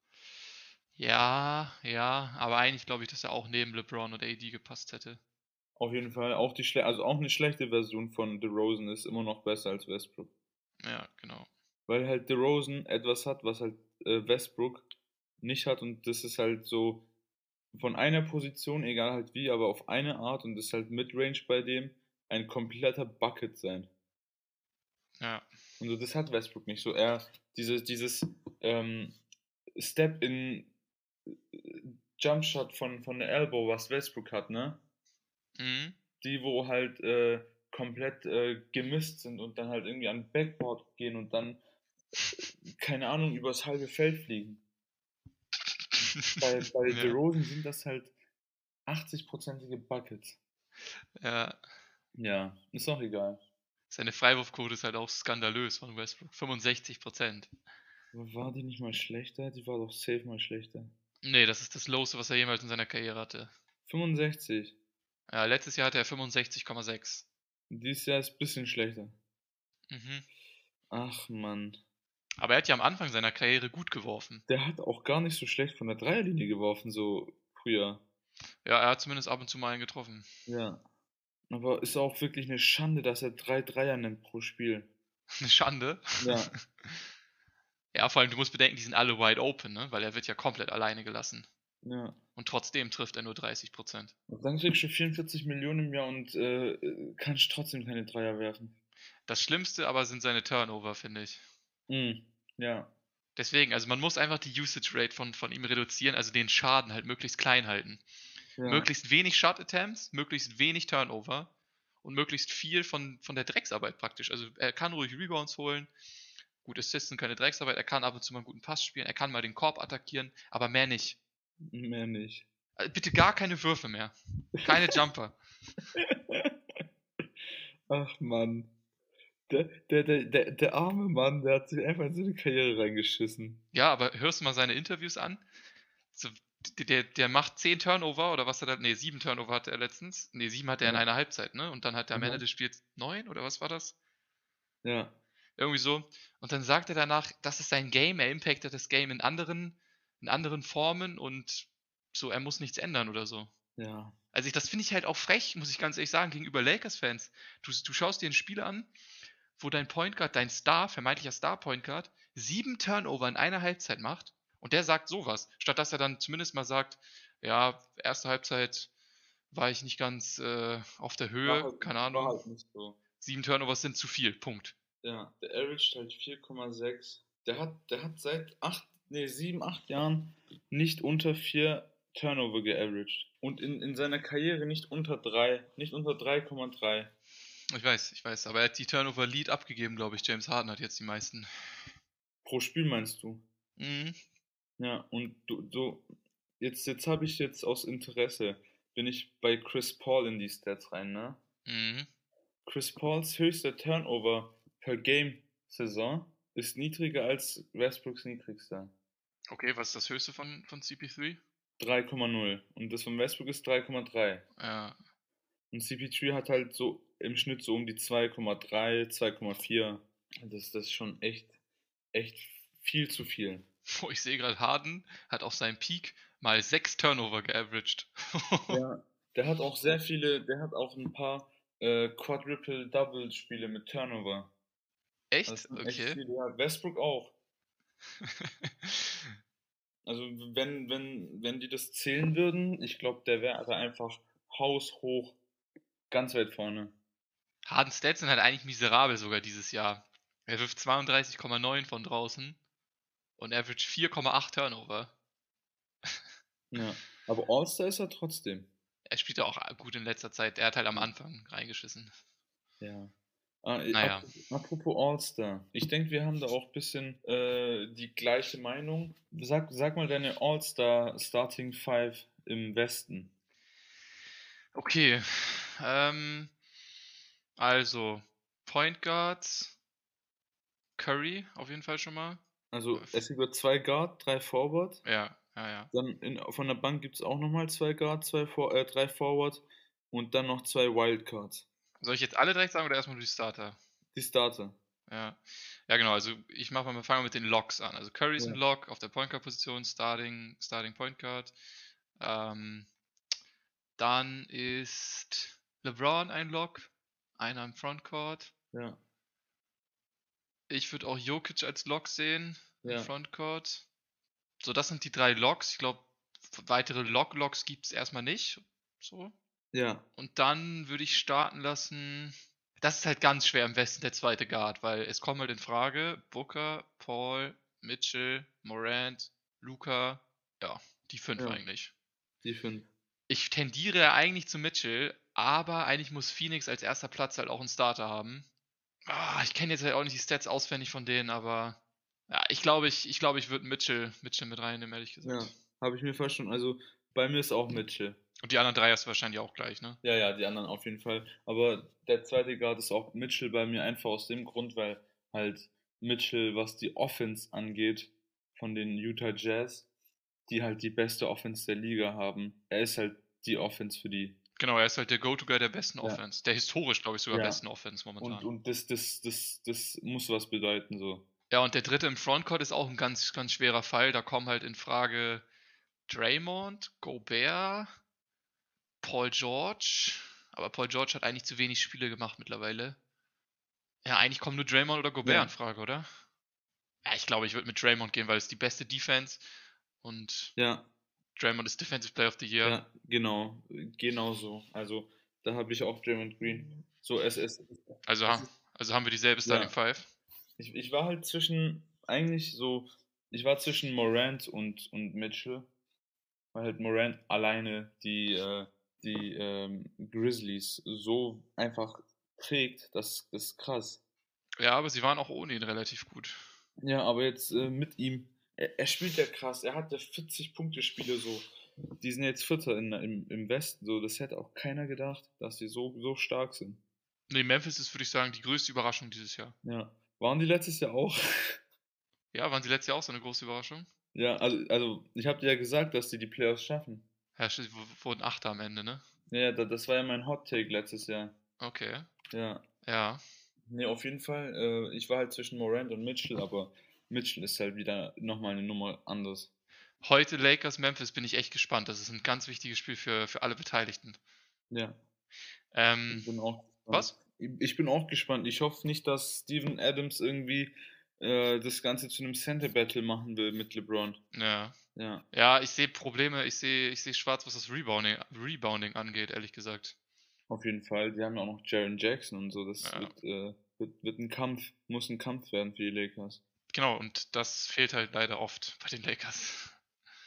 Ja, ja, aber eigentlich glaube ich, dass er auch neben LeBron oder AD gepasst hätte. Auf jeden Fall. Auch die Schle also auch eine schlechte Version von DeRozan ist immer noch besser als Westbrook. Ja, genau. Weil halt DeRozan etwas hat, was halt äh, Westbrook nicht hat und das ist halt so von einer Position, egal halt wie, aber auf eine Art und das ist halt Midrange bei dem ein kompletter Bucket sein. Ja. Und so, das hat Westbrook nicht. So, er, dieses, dieses ähm, Step in äh, Jumpshot von, von der Elbow, was Westbrook hat, ne? Mhm. Die, wo halt äh, komplett äh, gemisst sind und dann halt irgendwie an Backboard gehen und dann, keine Ahnung, übers halbe Feld fliegen. <laughs> bei bei ja. Rosen sind das halt 80-prozentige Buckets. Ja. Ja, ist auch egal. Seine Freiwurfquote ist halt auch skandalös von Westbrook. 65% War die nicht mal schlechter? Die war doch safe mal schlechter. Nee, das ist das Lowste, was er jemals in seiner Karriere hatte. 65. Ja, letztes Jahr hatte er 65,6. Dieses Jahr ist ein bisschen schlechter. Mhm. Ach man. Aber er hat ja am Anfang seiner Karriere gut geworfen. Der hat auch gar nicht so schlecht von der Dreierlinie geworfen, so früher. Ja, er hat zumindest ab und zu mal einen getroffen. Ja. Aber ist auch wirklich eine Schande, dass er drei Dreier nimmt pro Spiel. <laughs> Eine Schande. Ja. <laughs> Ja, vor allem, du musst bedenken, die sind alle wide open, ne? Weil er wird ja komplett alleine gelassen. Ja. Und trotzdem trifft er nur 30 Prozent. Dann kriegst du 44 Millionen im Jahr und äh, kannst trotzdem keine Dreier werfen. Das Schlimmste aber sind seine Turnover, finde ich. Mhm. Ja. Deswegen, also man muss einfach die Usage Rate von, von ihm reduzieren, also den Schaden halt möglichst klein halten. ja. Möglichst wenig Shot Attempts, möglichst wenig Turnover und möglichst viel von, von der Drecksarbeit praktisch. Also er kann ruhig Rebounds holen, gut Assisten, keine Drecksarbeit, er kann ab und zu mal einen guten Pass spielen, er kann mal den Korb attackieren, aber mehr nicht. Mehr nicht. Also bitte gar keine Würfe mehr. Keine <laughs> Jumper. Ach Mann. Der, der, der, der, der arme Mann, der hat sich einfach in seine Karriere reingeschissen. Ja, aber hörst du mal seine Interviews an? So, der, der, der macht 10 Turnover oder was hat er? Nee, 7 Turnover hatte er letztens. Nee, 7 hatte er in Ja. einer Halbzeit, ne? Und dann hat er am Mhm. Ende des Spiels 9 oder was war das? Ja. Irgendwie so. Und dann sagt er danach, das ist sein Game, er impactet das Game in anderen, in anderen Formen und so, er muss nichts ändern oder so. Ja. Also ich, das finde ich halt auch frech, muss ich ganz ehrlich sagen, gegenüber Lakers-Fans. Du, du schaust dir ein Spiel an, wo dein Point Guard, dein Star, vermeintlicher Star Point Guard, sieben Turnover in einer Halbzeit macht und der sagt sowas, statt dass er dann zumindest mal sagt, ja, erste Halbzeit war ich nicht ganz äh, auf der Höhe, halt- keine Ahnung, halt so. sieben Turnovers sind zu viel, Punkt. Ja, der averaged halt 4,6. Der hat, der hat seit acht, nee, sieben, acht Jahren nicht unter vier Turnover geaveraged. Und in, in seiner Karriere nicht unter drei, nicht unter 3,3. Ich weiß, ich weiß, aber er hat die Turnover Lead abgegeben, glaube ich. James Harden hat jetzt die meisten. Pro Spiel meinst du? Mhm. Ja, und du, du jetzt, jetzt habe ich jetzt aus Interesse, bin ich bei Chris Paul in die Stats rein, ne? Mhm. Chris Pauls höchster Turnover per Game Saison ist niedriger als Westbrooks niedrigster. Okay, was ist das höchste von, von CP3? 3,0 und das von Westbrook ist 3,3. Ja, Und CP3 hat halt so im Schnitt so um die 2,3, 2,4. Das, das ist schon echt, echt viel zu viel. Wo ich sehe gerade, Harden hat auf seinem Peak mal sechs Turnover geaveraged. Ja, <laughs> der hat auch sehr viele, der hat auch ein paar äh, Quadruple-Double-Spiele mit Turnover. Echt? Echt Okay. viele. Ja, Westbrook auch. <laughs> Also wenn, wenn, wenn die das zählen würden, ich glaube, der wäre einfach haushoch ganz weit vorne. Hardens Stats sind halt eigentlich miserabel sogar dieses Jahr. Er wirft 32,9 von draußen und average 4,8 Turnover. Ja. <laughs> Aber All-Star ist er trotzdem. Er spielt ja auch gut in letzter Zeit. Er hat halt am Anfang reingeschissen. Ja. Ah, Naja. ap- Apropos All-Star. Ich denke, wir haben da auch ein bisschen äh, die gleiche Meinung. Sag, sag mal deine All-Star Starting Five im Westen. Okay. Ähm, also, Point Guards, Curry auf jeden Fall schon mal. Also es gibt zwei Guard, drei Forward. Ja, ja, ja. Dann in, von der Bank gibt es auch nochmal zwei Guard, zwei For äh, drei Forward und dann noch zwei Wildcards. Soll ich jetzt alle direkt sagen oder erstmal die Starter? Die Starter. Ja. Ja, genau. Also ich mache mal, fangen wir mit den Locks an. Also Curry ist Ja. ein Lock auf der Point Guard Position, Starting, Starting Point Guard. Ähm, dann ist LeBron ein Lock, einer im Frontcourt. Ja. Ich würde auch Jokic als Lock sehen im Ja. Frontcourt. So, das sind die drei Locks. Ich glaube, weitere Lock-Locks gibt es erstmal nicht. So. Ja. Und dann würde ich starten lassen. Das ist halt ganz schwer im Westen der zweite Guard, weil es kommen halt in Frage Booker, Paul, Mitchell, Morant, Luca. Ja, die fünf Ja. eigentlich. Die fünf. Ich tendiere eigentlich zu Mitchell, aber eigentlich muss Phoenix als erster Platz halt auch einen Starter haben. Ah, ich kenne jetzt halt auch nicht die Stats auswendig von denen, aber ja, ich glaube, ich, ich, glaube, ich würde Mitchell, Mitchell mit reinnehmen, ehrlich gesagt. Ja. Habe ich mir fast schon. Also bei mir ist auch Mitchell. Und die anderen drei hast du wahrscheinlich auch gleich, ne? Ja, ja, die anderen auf jeden Fall. Aber der zweite Guard ist auch Mitchell bei mir einfach aus dem Grund, weil halt Mitchell, was die Offense angeht, von den Utah Jazz, die halt die beste Offense der Liga haben. Er ist halt die Offense für die. Genau, er ist halt der Go-To-Guy der besten Ja. Offense. Der historisch, glaube ich, sogar Ja. besten Offense momentan. Und, und das, das, das, das muss was bedeuten, so. Ja, und der dritte im Frontcourt ist auch ein ganz, ganz schwerer Fall. Da kommen halt in Frage Draymond, Gobert, Paul George. Aber Paul George hat eigentlich zu wenig Spiele gemacht mittlerweile. Ja, eigentlich kommen nur Draymond oder Gobert Ja. in Frage, oder? Ja, ich glaube, ich würde mit Draymond gehen, weil es die beste Defense und Ja, Draymond ist Defensive Player of the Year. ja, genau. Genau so. Also, da habe ich auch Draymond Green. So, es ist. Also, es also haben wir dieselbe Starting Ja. Five. Ich, ich war halt zwischen, eigentlich so, ich war zwischen Morant und, und Mitchell, weil halt Morant alleine die, äh, die ähm, Grizzlies so einfach trägt, das, das ist krass. Ja, aber sie waren auch ohne ihn relativ gut. Ja, aber jetzt äh, mit ihm, er, er spielt ja krass, er hat ja 40 Punkte Spiele so. Die sind jetzt Vierter in, im, im Westen, so, das hätte auch keiner gedacht, dass die so, so stark sind. Nee, Memphis ist, würde ich sagen, die größte Überraschung dieses Jahr. Ja. Waren die letztes Jahr auch? <laughs> Ja, waren sie letztes Jahr auch so eine große Überraschung? ja, also, also ich habe dir ja gesagt, dass die die Playoffs schaffen. Ja, stimmt, wurden Achter am Ende, ne? Ja, ja, da- das war ja mein Hot Take letztes Jahr. Okay. Ja. Ja. Nee, auf jeden Fall. Äh, ich war halt zwischen Morant und Mitchell, aber Mitchell ist halt wieder nochmal eine Nummer anders. Heute Lakers Memphis bin ich echt gespannt. Das ist ein ganz wichtiges Spiel für, für alle Beteiligten. Ja. Ähm, Ich bin auch gespannt. was? Ich, bin auch gespannt. Ich hoffe nicht, dass Steven Adams irgendwie äh, das Ganze zu einem Center Battle machen will mit LeBron. Ja. Ja. Ja, ich sehe Probleme, ich sehe ich sehe schwarz, was das Rebounding, Rebounding angeht, ehrlich gesagt. Auf jeden Fall. Die haben ja auch noch Jaron Jackson und so. Das Ja. wird, äh, wird, wird ein Kampf, muss ein Kampf werden für die Lakers. Genau, und das fehlt halt leider oft bei den Lakers.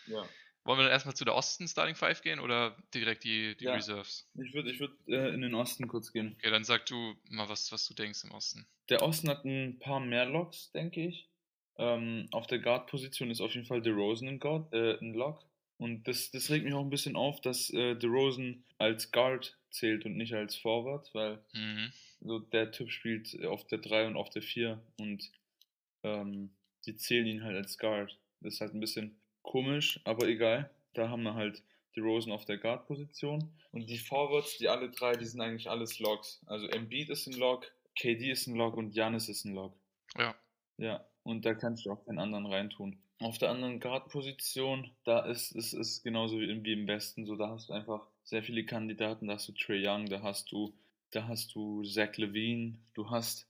Ja. Wollen wir dann erstmal zu der Osten Starting Five gehen oder direkt die, die Ja. Reserves? Ich würde ich würd, äh, in den Osten kurz gehen. Okay, dann sag du mal was, was du denkst im Osten. Der Osten hat ein paar mehr Locks, denke ich. Ähm, auf der Guard-Position ist auf jeden Fall DeRozan ein, Guard, äh, ein Lock. Und das, das regt mich auch ein bisschen auf, dass äh, DeRozan als Guard zählt und nicht als Forward, weil Mhm. so der Typ spielt auf der 3 und auf der 4 und ähm, die zählen ihn halt als Guard. Das ist halt ein bisschen komisch, aber egal. Da haben wir halt DeRozan auf der Guard-Position. Und die Forwards, die alle drei, die sind eigentlich alles Locks. Also Embiid ist ein Lock, KD ist ein Lock und Giannis ist ein Lock. Ja. Ja, und da kannst du auch keinen anderen reintun. Auf der anderen Guard-Position, da ist es ist, ist genauso wie im, wie im Westen, so da hast du einfach sehr viele Kandidaten, da hast du Trey Young, da hast du, da hast du Zach Levine, du hast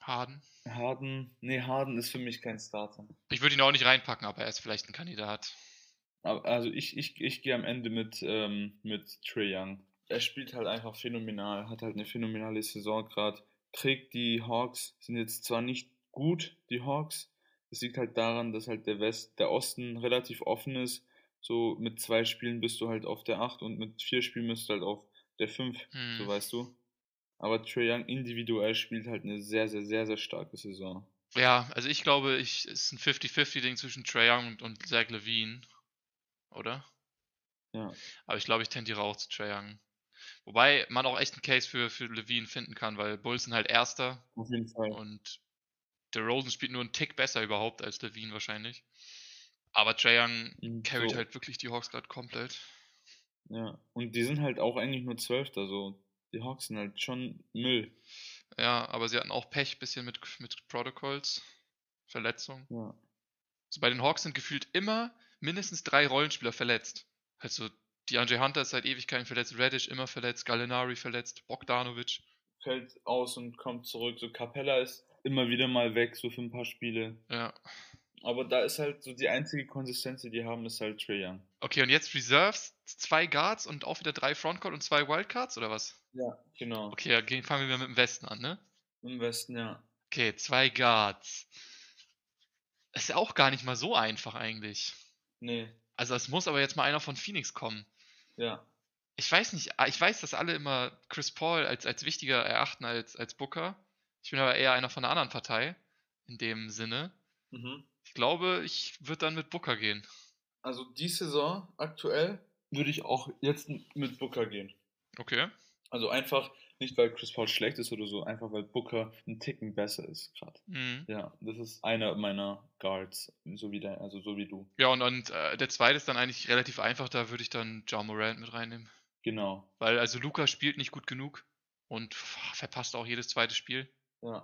Harden. Harden, nee, Harden ist für mich kein Starter. Ich würde ihn auch nicht reinpacken, aber er ist vielleicht ein Kandidat. Also ich, ich, ich gehe am Ende mit, ähm, mit Trey Young. Er spielt halt einfach phänomenal, hat halt eine phänomenale Saison gerade, trägt die Hawks, sind jetzt zwar nicht gut, die Hawks, es liegt halt daran, dass halt der West, der Osten relativ offen ist. So mit zwei Spielen bist du halt auf der 8 und mit vier Spielen bist du halt auf der 5, Hm. so weißt du. Aber Trey Young individuell spielt halt eine sehr, sehr, sehr, sehr starke Saison. Ja, also ich glaube, ich, es ist ein 50-50-Ding zwischen Trae Young und, und Zach Levine. Oder? Ja. Aber ich glaube, ich tendiere auch zu Trae Young. Wobei man auch echt einen Case für, für Levine finden kann, weil Bulls sind halt Erster Auf jeden Fall. und der Rosen spielt nur einen Tick besser überhaupt als Levine wahrscheinlich. Aber Trae Young Und carryt so. halt wirklich die Hawks gerade komplett. Ja, und die sind halt auch eigentlich nur Zwölfter, so. Die Hawks sind halt schon Müll. Ja, aber sie hatten auch Pech bisschen mit, mit Protocols, Verletzungen. Ja. So bei den Hawks sind gefühlt immer mindestens drei Rollenspieler verletzt. Also DeAndre Hunter ist seit Ewigkeiten verletzt, Reddish immer verletzt, Gallinari verletzt, Bogdanovic. Fällt aus und kommt zurück. So Capella ist immer wieder mal weg, so für ein paar Spiele. Ja. Aber da ist halt so die einzige Konsistenz, die die haben, ist halt Trae Young. Okay, und jetzt Reserves, zwei Guards und auch wieder drei Frontcourt und zwei Wildcards oder was? Ja, genau. Okay, dann fangen wir mit dem Westen an, ne? Im Westen, ja. Okay, zwei Guards. Ist ja auch gar nicht mal so einfach eigentlich. Nee, Also es muss aber jetzt mal einer von Phoenix kommen. ja. Ich weiß nicht, ah, ich weiß, dass alle immer Chris Paul als, als wichtiger erachten als, als Booker. Ich bin aber eher einer von der anderen Partei, in dem Sinne. Mhm. Ich glaube, ich würde dann mit Booker gehen. Also die Saison aktuell würde ich auch jetzt mit Booker gehen. Okay. Also einfach nicht, weil Chris Paul schlecht ist oder so, einfach weil Booker ein Ticken besser ist gerade. Mhm. Ja, das ist einer meiner Guards, so wie der, also so wie du. Ja, und, und äh, der zweite ist dann eigentlich relativ einfach, da würde ich dann Ja Morant mit reinnehmen. Genau. Weil also Luca spielt nicht gut genug und verpasst auch jedes zweite Spiel. Ja.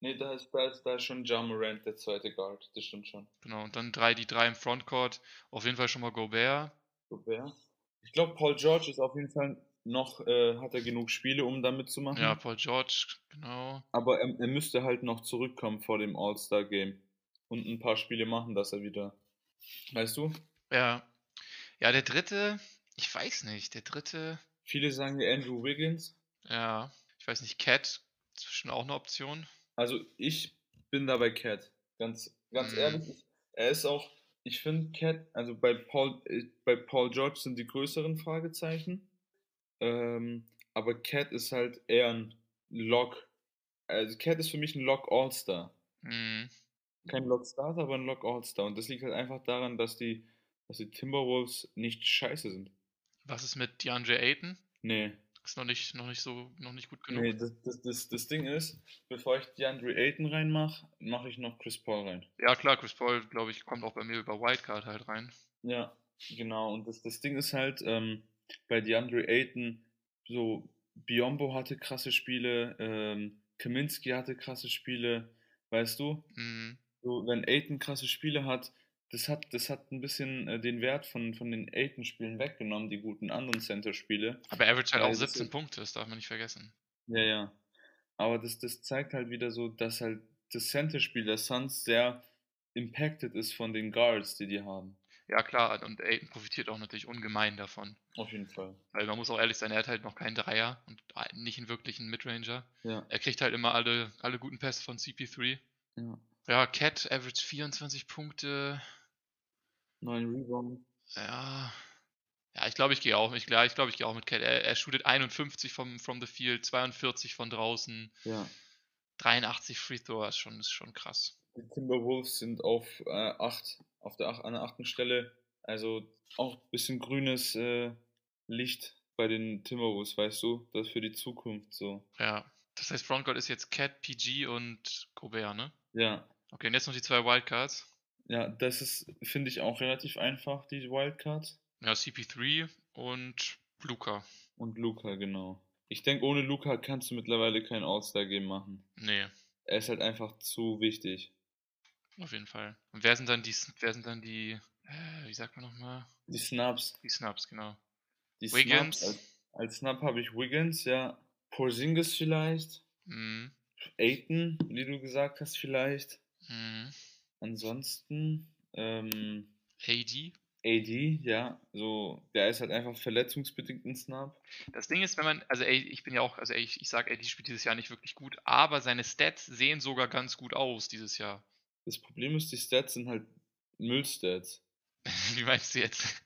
Nee, da ist, da ist, da ist schon Ja Morant der zweite Guard, das stimmt schon. Genau, und dann drei, die drei im Frontcourt. Auf jeden Fall schon mal Gobert. Gobert. Ich glaube, Paul George ist auf jeden Fall noch, äh, hat er genug Spiele, um da mitzumachen. Ja, Paul George, genau. Aber er, er müsste halt noch zurückkommen vor dem All-Star-Game und ein paar Spiele machen, dass er wieder. Weißt du? Ja. Ja, der dritte, ich weiß nicht, der dritte. Viele sagen ja Andrew Wiggins. Ja, ich weiß nicht, Cat ist schon auch eine Option. Also ich bin da bei Cat. Ganz, ganz mhm. ehrlich, er ist auch, ich finde Cat, also bei Paul, äh, bei Paul George sind die größeren Fragezeichen. Ähm, aber Cat ist halt eher ein Lock. Also Cat ist für mich ein Lock All-Star. Mhm. Kein Lock Starter, aber ein Lock All-Star. Und das liegt halt einfach daran, dass die, dass die Timberwolves nicht scheiße sind. Was ist mit DeAndre Ayton? Nee. Ist noch nicht, noch nicht so, noch nicht gut genug. Nee, das, das, das, das Ding ist, bevor ich DeAndre Ayton reinmache, mache ich noch Chris Paul rein. Ja klar, Chris Paul, glaube ich, kommt auch bei mir über Wildcard halt rein. Ja, genau. Und das, das Ding ist halt, ähm, bei DeAndre Ayton, so Biombo hatte krasse Spiele, ähm, Kaminski hatte krasse Spiele, weißt du? Mhm. So, wenn Ayton krasse Spiele hat, das hat, das hat ein bisschen äh, den Wert von, von den Ayton-Spielen weggenommen, die guten anderen Center-Spiele. Aber er average halt auch 17 das, Punkte, das darf man nicht vergessen. Ja, ja. Aber das, das zeigt halt wieder so, dass halt das Center-Spiel der Suns sehr impacted ist von den Guards, die die haben. Ja, klar, und Ayton profitiert auch natürlich ungemein davon. Auf jeden Fall. Weil man muss auch ehrlich sein, er hat halt noch keinen Dreier und nicht einen wirklichen Midranger. Ja. Er kriegt halt immer alle, alle guten Pässe von CP3. Ja. Ja, Cat average 24 Punkte. 9 Rebound. Ja. Ja, ich glaube, ich gehe auch. Ich, ja, ich glaube, ich gehe auch mit Cat. Er, er shootet 51 vom, from the field, 42 von draußen. Ja. 83 Free Throw ist schon, ist schon krass. Die Timberwolves sind auf äh, 8, auf der 8, an der achten Stelle. Also auch ein bisschen grünes äh, Licht bei den Timberwolves, weißt du? Das für die Zukunft so. Ja. Das heißt, Frontcourt ist jetzt Cat, PG und Gobert, ne? Ja. Okay, und jetzt noch die zwei Wildcards. Ja, das ist, finde ich, auch relativ einfach, die Wildcards. Ja, CP3 und Luca. Und Luca, genau. Ich denke, ohne Luca kannst du mittlerweile kein All-Star-Game machen. Nee. Er ist halt einfach zu wichtig. Auf jeden Fall. Und wer sind dann die, wer sind dann die, äh, wie sagt man nochmal? Die Snaps. Die Snaps, genau. Die Wiggins. Snaps, als, als Snap habe ich Wiggins, ja. Porzingis vielleicht. Mhm. Aiton, wie du gesagt hast, vielleicht. Mhm. Ansonsten, ähm, AD. AD, ja, so, der ist halt einfach verletzungsbedingt ein Snap. Das Ding ist, wenn man, also ey, ich bin ja auch, also ey, ich, ich sag, AD spielt dieses Jahr nicht wirklich gut, aber seine Stats sehen sogar ganz gut aus dieses Jahr. Das Problem ist, die Stats sind halt Müllstats. <laughs> Wie meinst du jetzt?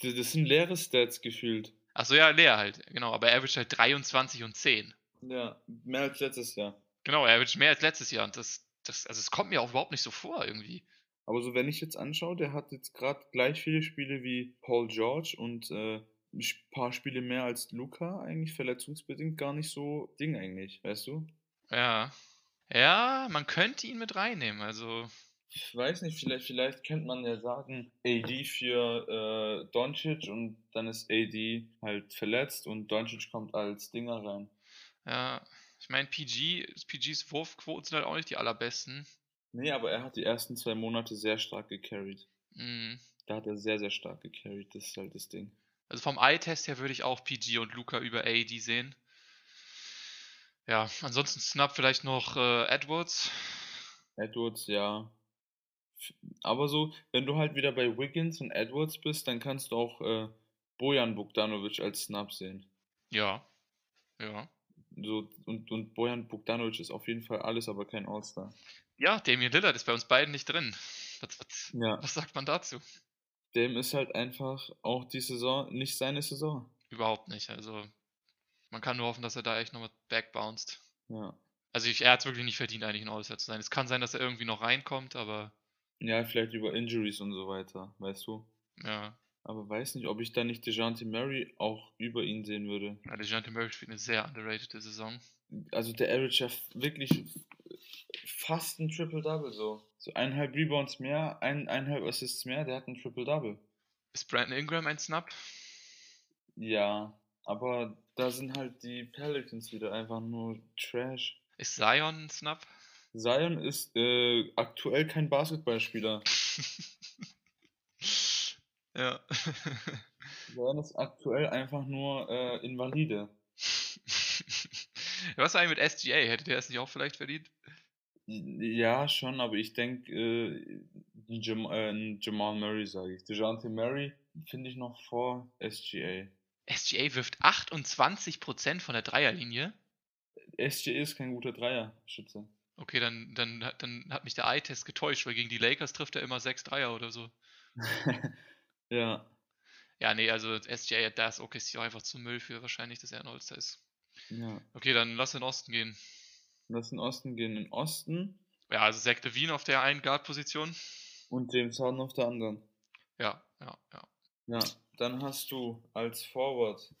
Das, das sind leere Stats gefühlt. Achso, ja, leer halt, genau, aber er average halt 23 und 10. Ja, mehr als letztes Jahr. Genau, er average mehr als letztes Jahr und das, das, also es kommt mir auch überhaupt nicht so vor irgendwie. Aber so, wenn ich jetzt anschaue, der hat jetzt gerade gleich viele Spiele wie Paul George und äh, ein paar Spiele mehr als Luca, eigentlich verletzungsbedingt gar nicht so Ding eigentlich, weißt du? Ja. Ja, man könnte ihn mit reinnehmen, also. Ich weiß nicht, vielleicht, vielleicht könnte man ja sagen, AD für äh, Doncic und dann ist AD halt verletzt und Doncic kommt als Dinger rein. Ja, ich meine, PG, PGs Wurfquoten sind halt auch nicht die allerbesten. Nee, aber er hat die ersten zwei Monate sehr stark gecarried. Mhm. Da hat er sehr, sehr stark gecarried, das ist halt das Ding. Also vom Eye-Test her würde ich auch PG und Luca über AD sehen. Ja, ansonsten Snap vielleicht noch äh, Edwards. Edwards, ja. Aber so, wenn du halt wieder bei Wiggins und Edwards bist, dann kannst du auch äh, Bojan Bogdanovic als Snap sehen. Ja. Ja. So, und, und Bojan Bogdanovic ist auf jeden Fall alles, aber kein All-Star. Ja, Damien Lillard ist bei uns beiden nicht drin. Was, was, ja. was sagt man dazu? Dem ist halt einfach auch die Saison nicht seine Saison. Überhaupt nicht. Also, man kann nur hoffen, dass er da echt nochmal backbounced. Ja. Also, ich, er hat es wirklich nicht verdient, eigentlich ein All-Star zu sein. Es kann sein, dass er irgendwie noch reinkommt, aber. Ja, vielleicht über Injuries und so weiter, weißt du? Ja. Aber weiß nicht, ob ich da nicht DeJounte Murray auch über ihn sehen würde. Ja, DeJounte Murray spielt eine sehr underrated Saison. Also der average ja wirklich fast ein Triple-Double so. So eineinhalb Rebounds mehr, ein, eineinhalb Assists mehr, der hat ein Triple-Double. Ist Brandon Ingram ein Snap? Ja, aber da sind halt die Pelicans wieder einfach nur Trash. Ist Zion ein Snap? Zion ist äh, aktuell kein Basketballspieler. <laughs> ja. <laughs> Zion ist aktuell einfach nur äh, Invalide. <laughs> Was eigentlich mit SGA? Hätte der es nicht auch vielleicht verdient? Ja, schon, aber ich denke, äh, Jam äh, Jamal Murray sage ich. DeJounte Murray finde ich noch vor SGA. SGA wirft 28% von der Dreierlinie. SGA ist kein guter Dreierschütze. Okay, dann, dann, dann hat mich der Eye-Test getäuscht, weil gegen die Lakers trifft er immer 6 Dreier oder so. <laughs> ja. Ja, nee, also SGA, da ist OKC einfach zu Müll für wahrscheinlich, dass er ein All-Star ist. Ja. Okay, dann lass in den Osten gehen. Lass in den Osten gehen. In Osten. Ja, also Zach Levine auf der einen Guard-Position. Und James Harden auf der anderen. Ja, ja, ja. Ja, dann hast du als Forward,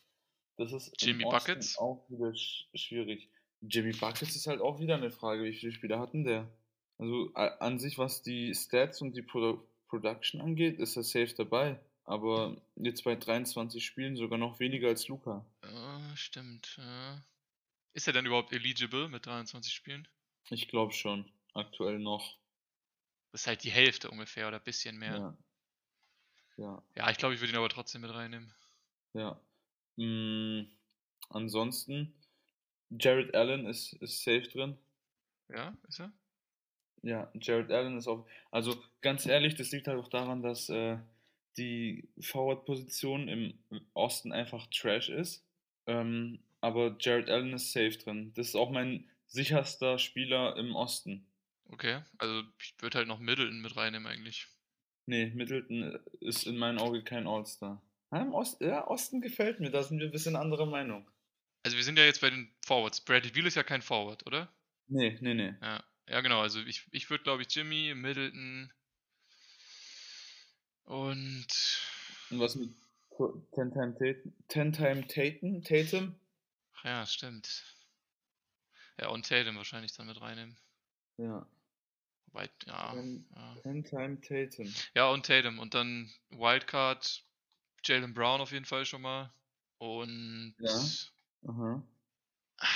das ist Jimmy Buckets auch wieder sch schwierig. Jimmy Buckets ist halt auch wieder eine Frage, wie viele Spieler hatten der? Also an sich, was die Stats und die Pro Production angeht, ist er safe dabei. Aber jetzt bei 23 Spielen sogar noch weniger als Luca. Uh, stimmt. Uh. Ist er denn überhaupt eligible mit 23 Spielen? Ich glaube schon. Aktuell noch. Das ist halt die Hälfte ungefähr oder ein bisschen mehr. Ja. Ja, ja ich glaube, ich würde ihn aber trotzdem mit reinnehmen. Ja. Mhm. Ansonsten, Jared Allen ist, ist safe drin. Ja, ist er? Ja, Jared Allen ist auch. Also ganz ehrlich, das liegt halt auch daran, dass äh, die Forward-Position im Osten einfach Trash ist. Ähm, aber Jared Allen ist safe drin. Das ist auch mein sicherster Spieler im Osten. Okay, also ich würde halt noch Middleton mit reinnehmen eigentlich. Nee, Middleton ist in meinen Augen kein All-Star. Ja, im Ost, ja, Osten gefällt mir, da sind wir ein bisschen anderer Meinung. Also wir sind ja jetzt bei den Forwards. Bradley Beal ist ja kein Forward, oder? Nee, nee, nee. Ja, ja genau. Also ich, ich würde, glaube ich, Jimmy, Middleton und... Und was mit Ten-Time Tatum? Ten-Time Tatum? Tatum? Ach ja, stimmt. Ja, und Tatum wahrscheinlich dann mit reinnehmen. Ja. Weit, ja. Ten, ja. Ten-Time Tatum. Ja, und Tatum. Und dann Wildcard, Jalen Brown auf jeden Fall schon mal. Und. Ja. Aha. <sighs>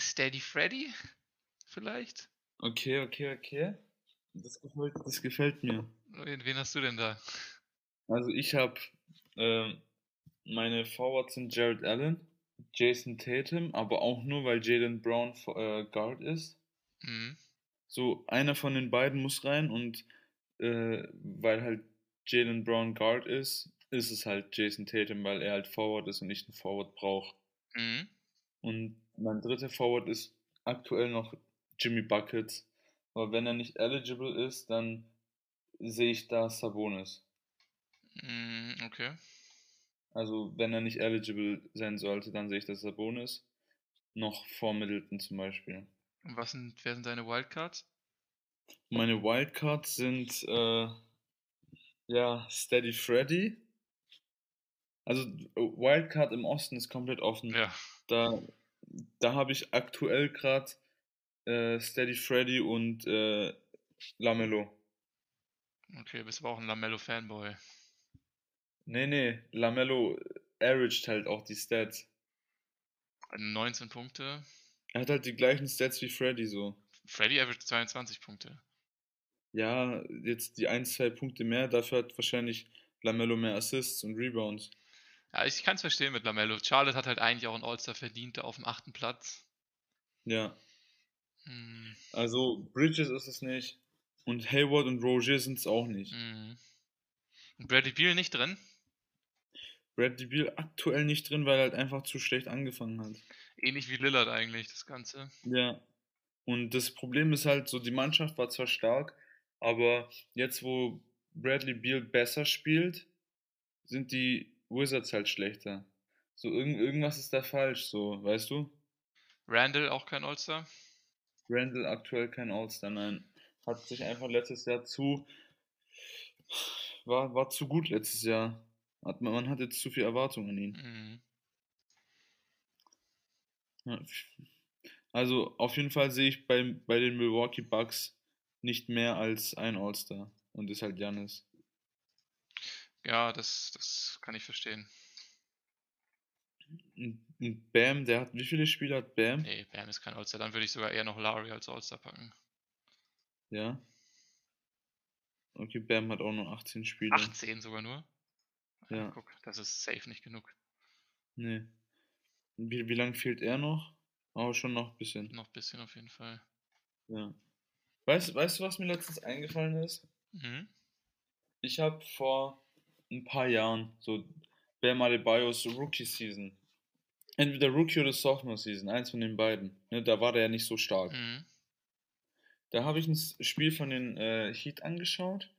Steady Freddy? Vielleicht? Okay, okay, okay. Das gefällt, das gefällt mir. Wen, wen hast du denn da? Also ich habe äh, meine Forwards sind Jared Allen, Jason Tatum, aber auch nur, weil Jalen Brown äh, Guard ist. Mhm. So, einer von den beiden muss rein und äh, weil halt Jalen Brown Guard ist, ist es halt Jason Tatum, weil er halt Forward ist und nicht einen Forward braucht. Mhm. Und mein dritter Forward ist aktuell noch Jimmy Buckets. Aber wenn er nicht eligible ist, dann sehe ich da Sabonis. Mhm, okay. Also wenn er nicht eligible sein sollte, dann sehe ich das Sabonis. Noch vor Middleton zum Beispiel. Und was sind, wer sind deine Wildcards? Meine Wildcards sind äh, ja Steady Freddy. Also Wildcard im Osten ist komplett offen. Ja. Da, da habe ich aktuell gerade äh, Steady Freddy und äh, Lamello. Okay, bist aber auch ein Lamello-Fanboy. Nee, nee, Lamello averaged halt auch die Stats. 19 Punkte. Er hat halt die gleichen Stats wie Freddy so. Freddy averaged 22 Punkte. Ja, jetzt die 1, 2 Punkte mehr, dafür hat wahrscheinlich Lamello mehr Assists und Rebounds. Ja, ich kann es verstehen mit Lamello. Charlotte hat halt eigentlich auch einen All-Star verdient, auf dem achten Platz. Ja. Hm. Also Bridges ist es nicht. Und Hayward und Roger sind es auch nicht. Hm. Und Bradley Beal nicht drin? Bradley Beal aktuell nicht drin, weil er halt einfach zu schlecht angefangen hat. Ähnlich wie Lillard eigentlich, das Ganze. Ja. Und das Problem ist halt so, die Mannschaft war zwar stark, aber jetzt, wo Bradley Beal besser spielt, sind die Wizards halt schlechter. So, irgend, irgendwas ist da falsch, so, weißt du? Randall auch kein All-Star? Randall aktuell kein All-Star, nein. Hat sich einfach letztes Jahr zu. War, war zu gut letztes Jahr. Hat, man hat jetzt zu viel Erwartung an ihn. Mhm. Ja. Also auf jeden Fall sehe ich bei, bei den Milwaukee Bucks nicht mehr als ein All-Star. Und ist halt Janis. Ja, das, das kann ich verstehen. Und Bam, der hat wie viele Spiele hat Bam? Nee, Bam ist kein All-Star. Dann würde ich sogar eher noch Larry als All-Star packen. Ja. Okay, Bam hat auch nur 18 Spiele. 18 sogar nur. Ja. Guck, das ist safe nicht genug. Nee. Wie, wie lange fehlt er noch? Aber schon noch ein bisschen. Noch ein bisschen auf jeden Fall. Ja. Weißt, weißt du, was mir letztens eingefallen ist? Mhm. Ich habe vor ein paar Jahren so Bam Adebayos Rookie Season. Entweder Rookie oder Sophomore Season, eins von den beiden. Ne, da war der ja nicht so stark. Mhm. Da habe ich ein Spiel von den äh, Heat angeschaut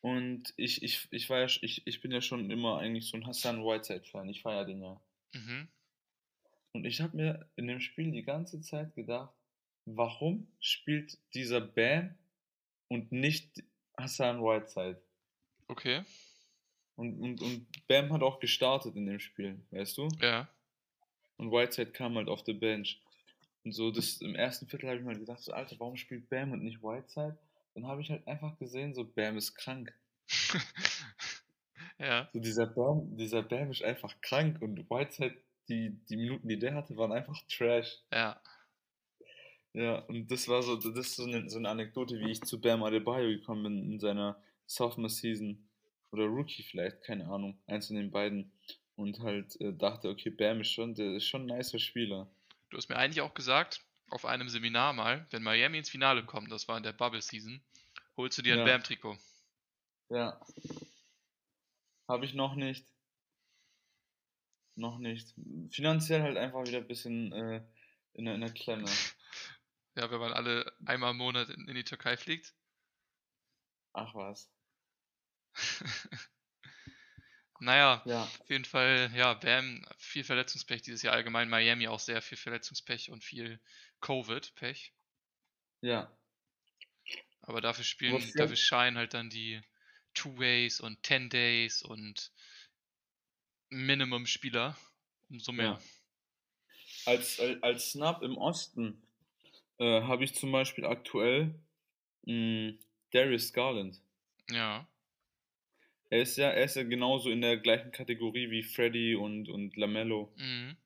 und ich, ich, ich war ja, ich, ich bin ja schon immer eigentlich so ein Hassan Whiteside-Fan. Ich feiere den ja. Mhm. Und ich habe mir in dem Spiel die ganze Zeit gedacht, warum spielt dieser Bam und nicht Hassan Whiteside? Okay. Und, und, und Bam hat auch gestartet in dem Spiel, weißt du? Ja. Und Whiteside kam halt auf der Bench. Und so das im ersten Viertel habe ich mal gedacht, so Alter, warum spielt Bam und nicht Whiteside? Dann habe ich halt einfach gesehen, so Bam ist krank. <laughs> ja. So dieser Bam, dieser Bam ist einfach krank und Whiteside, die, die Minuten, die der hatte, waren einfach Trash. Ja. Ja, und das war so, das ist so eine, so eine Anekdote, wie ich zu Bam Adebayo gekommen bin in seiner Sophomore Season oder Rookie vielleicht, keine Ahnung, eins von den beiden. Und halt äh, dachte, okay, Bam ist schon, der ist schon ein nicer Spieler. Du hast mir eigentlich auch gesagt, auf einem Seminar mal, wenn Miami ins Finale kommt, das war in der Bubble Season, holst du dir ein Ja. Bam-Trikot. Ja. Habe ich noch nicht. Noch nicht. Finanziell halt einfach wieder ein bisschen äh, in, der, in der Klemme. <laughs> Ja, wenn man alle einmal im Monat in, in die Türkei fliegt. Ach was. <laughs> Naja, Ja. auf jeden Fall, ja, Bam, viel Verletzungspech dieses Jahr allgemein. Miami auch sehr viel Verletzungspech und viel Covid-Pech. Ja. Aber dafür spielen, dafür scheinen halt dann die Two-Ways und Ten Days und Minimum-Spieler umso mehr. Ja. Als, als, als Snap im Osten äh, habe ich zum Beispiel aktuell mh, Darius Garland. Ja. Er ist ja, er ist ja genauso in der gleichen Kategorie wie Freddy und, und Lamello. Mhm.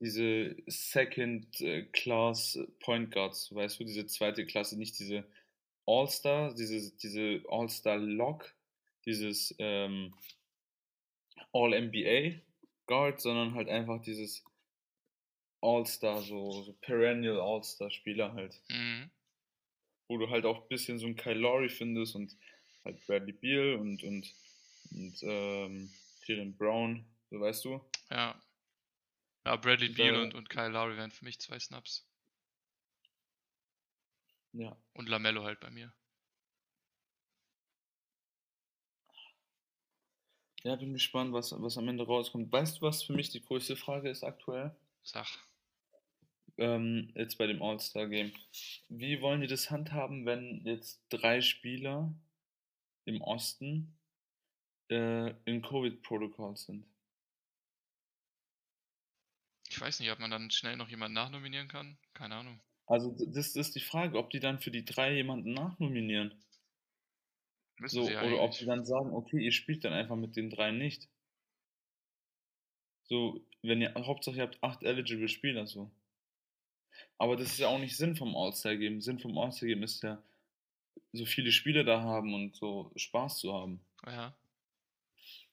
Diese Second äh, Class Point Guards, weißt du, diese zweite Klasse, nicht diese All-Star, diese, diese All-Star Lock, dieses ähm, All-NBA Guard, sondern halt einfach dieses All-Star, so, so Perennial All-Star Spieler halt. Mhm. Wo du halt auch ein bisschen so einen Kyle Lowry findest und halt Bradley Beal und, und, und ähm, Jalen Brown, so weißt du. Ja. Ja, Bradley Da- Beal und, und Kyle Lowry wären für mich zwei Snaps. Ja. Und Lamello halt bei mir. Ja, bin gespannt, was, was am Ende rauskommt. Weißt du, was für mich die größte Frage ist aktuell? Sag. Ähm, jetzt bei dem All-Star-Game. Wie wollen die das handhaben, wenn jetzt drei Spieler im Osten äh, in Covid-Protokoll sind? Ich weiß nicht, ob man dann schnell noch jemanden nachnominieren kann. Keine Ahnung. Also das ist die Frage, ob die dann für die drei jemanden nachnominieren. Müssen So, ja oder ob sie dann sagen, okay, ihr spielt dann einfach mit den drei nicht. So, wenn ihr, Hauptsache ihr habt acht eligible Spieler, so. Aber das ist ja auch nicht Sinn vom All-Star-Game. Sinn vom All-Star-Game ist ja, so viele Spieler da haben und so Spaß zu haben. Ja.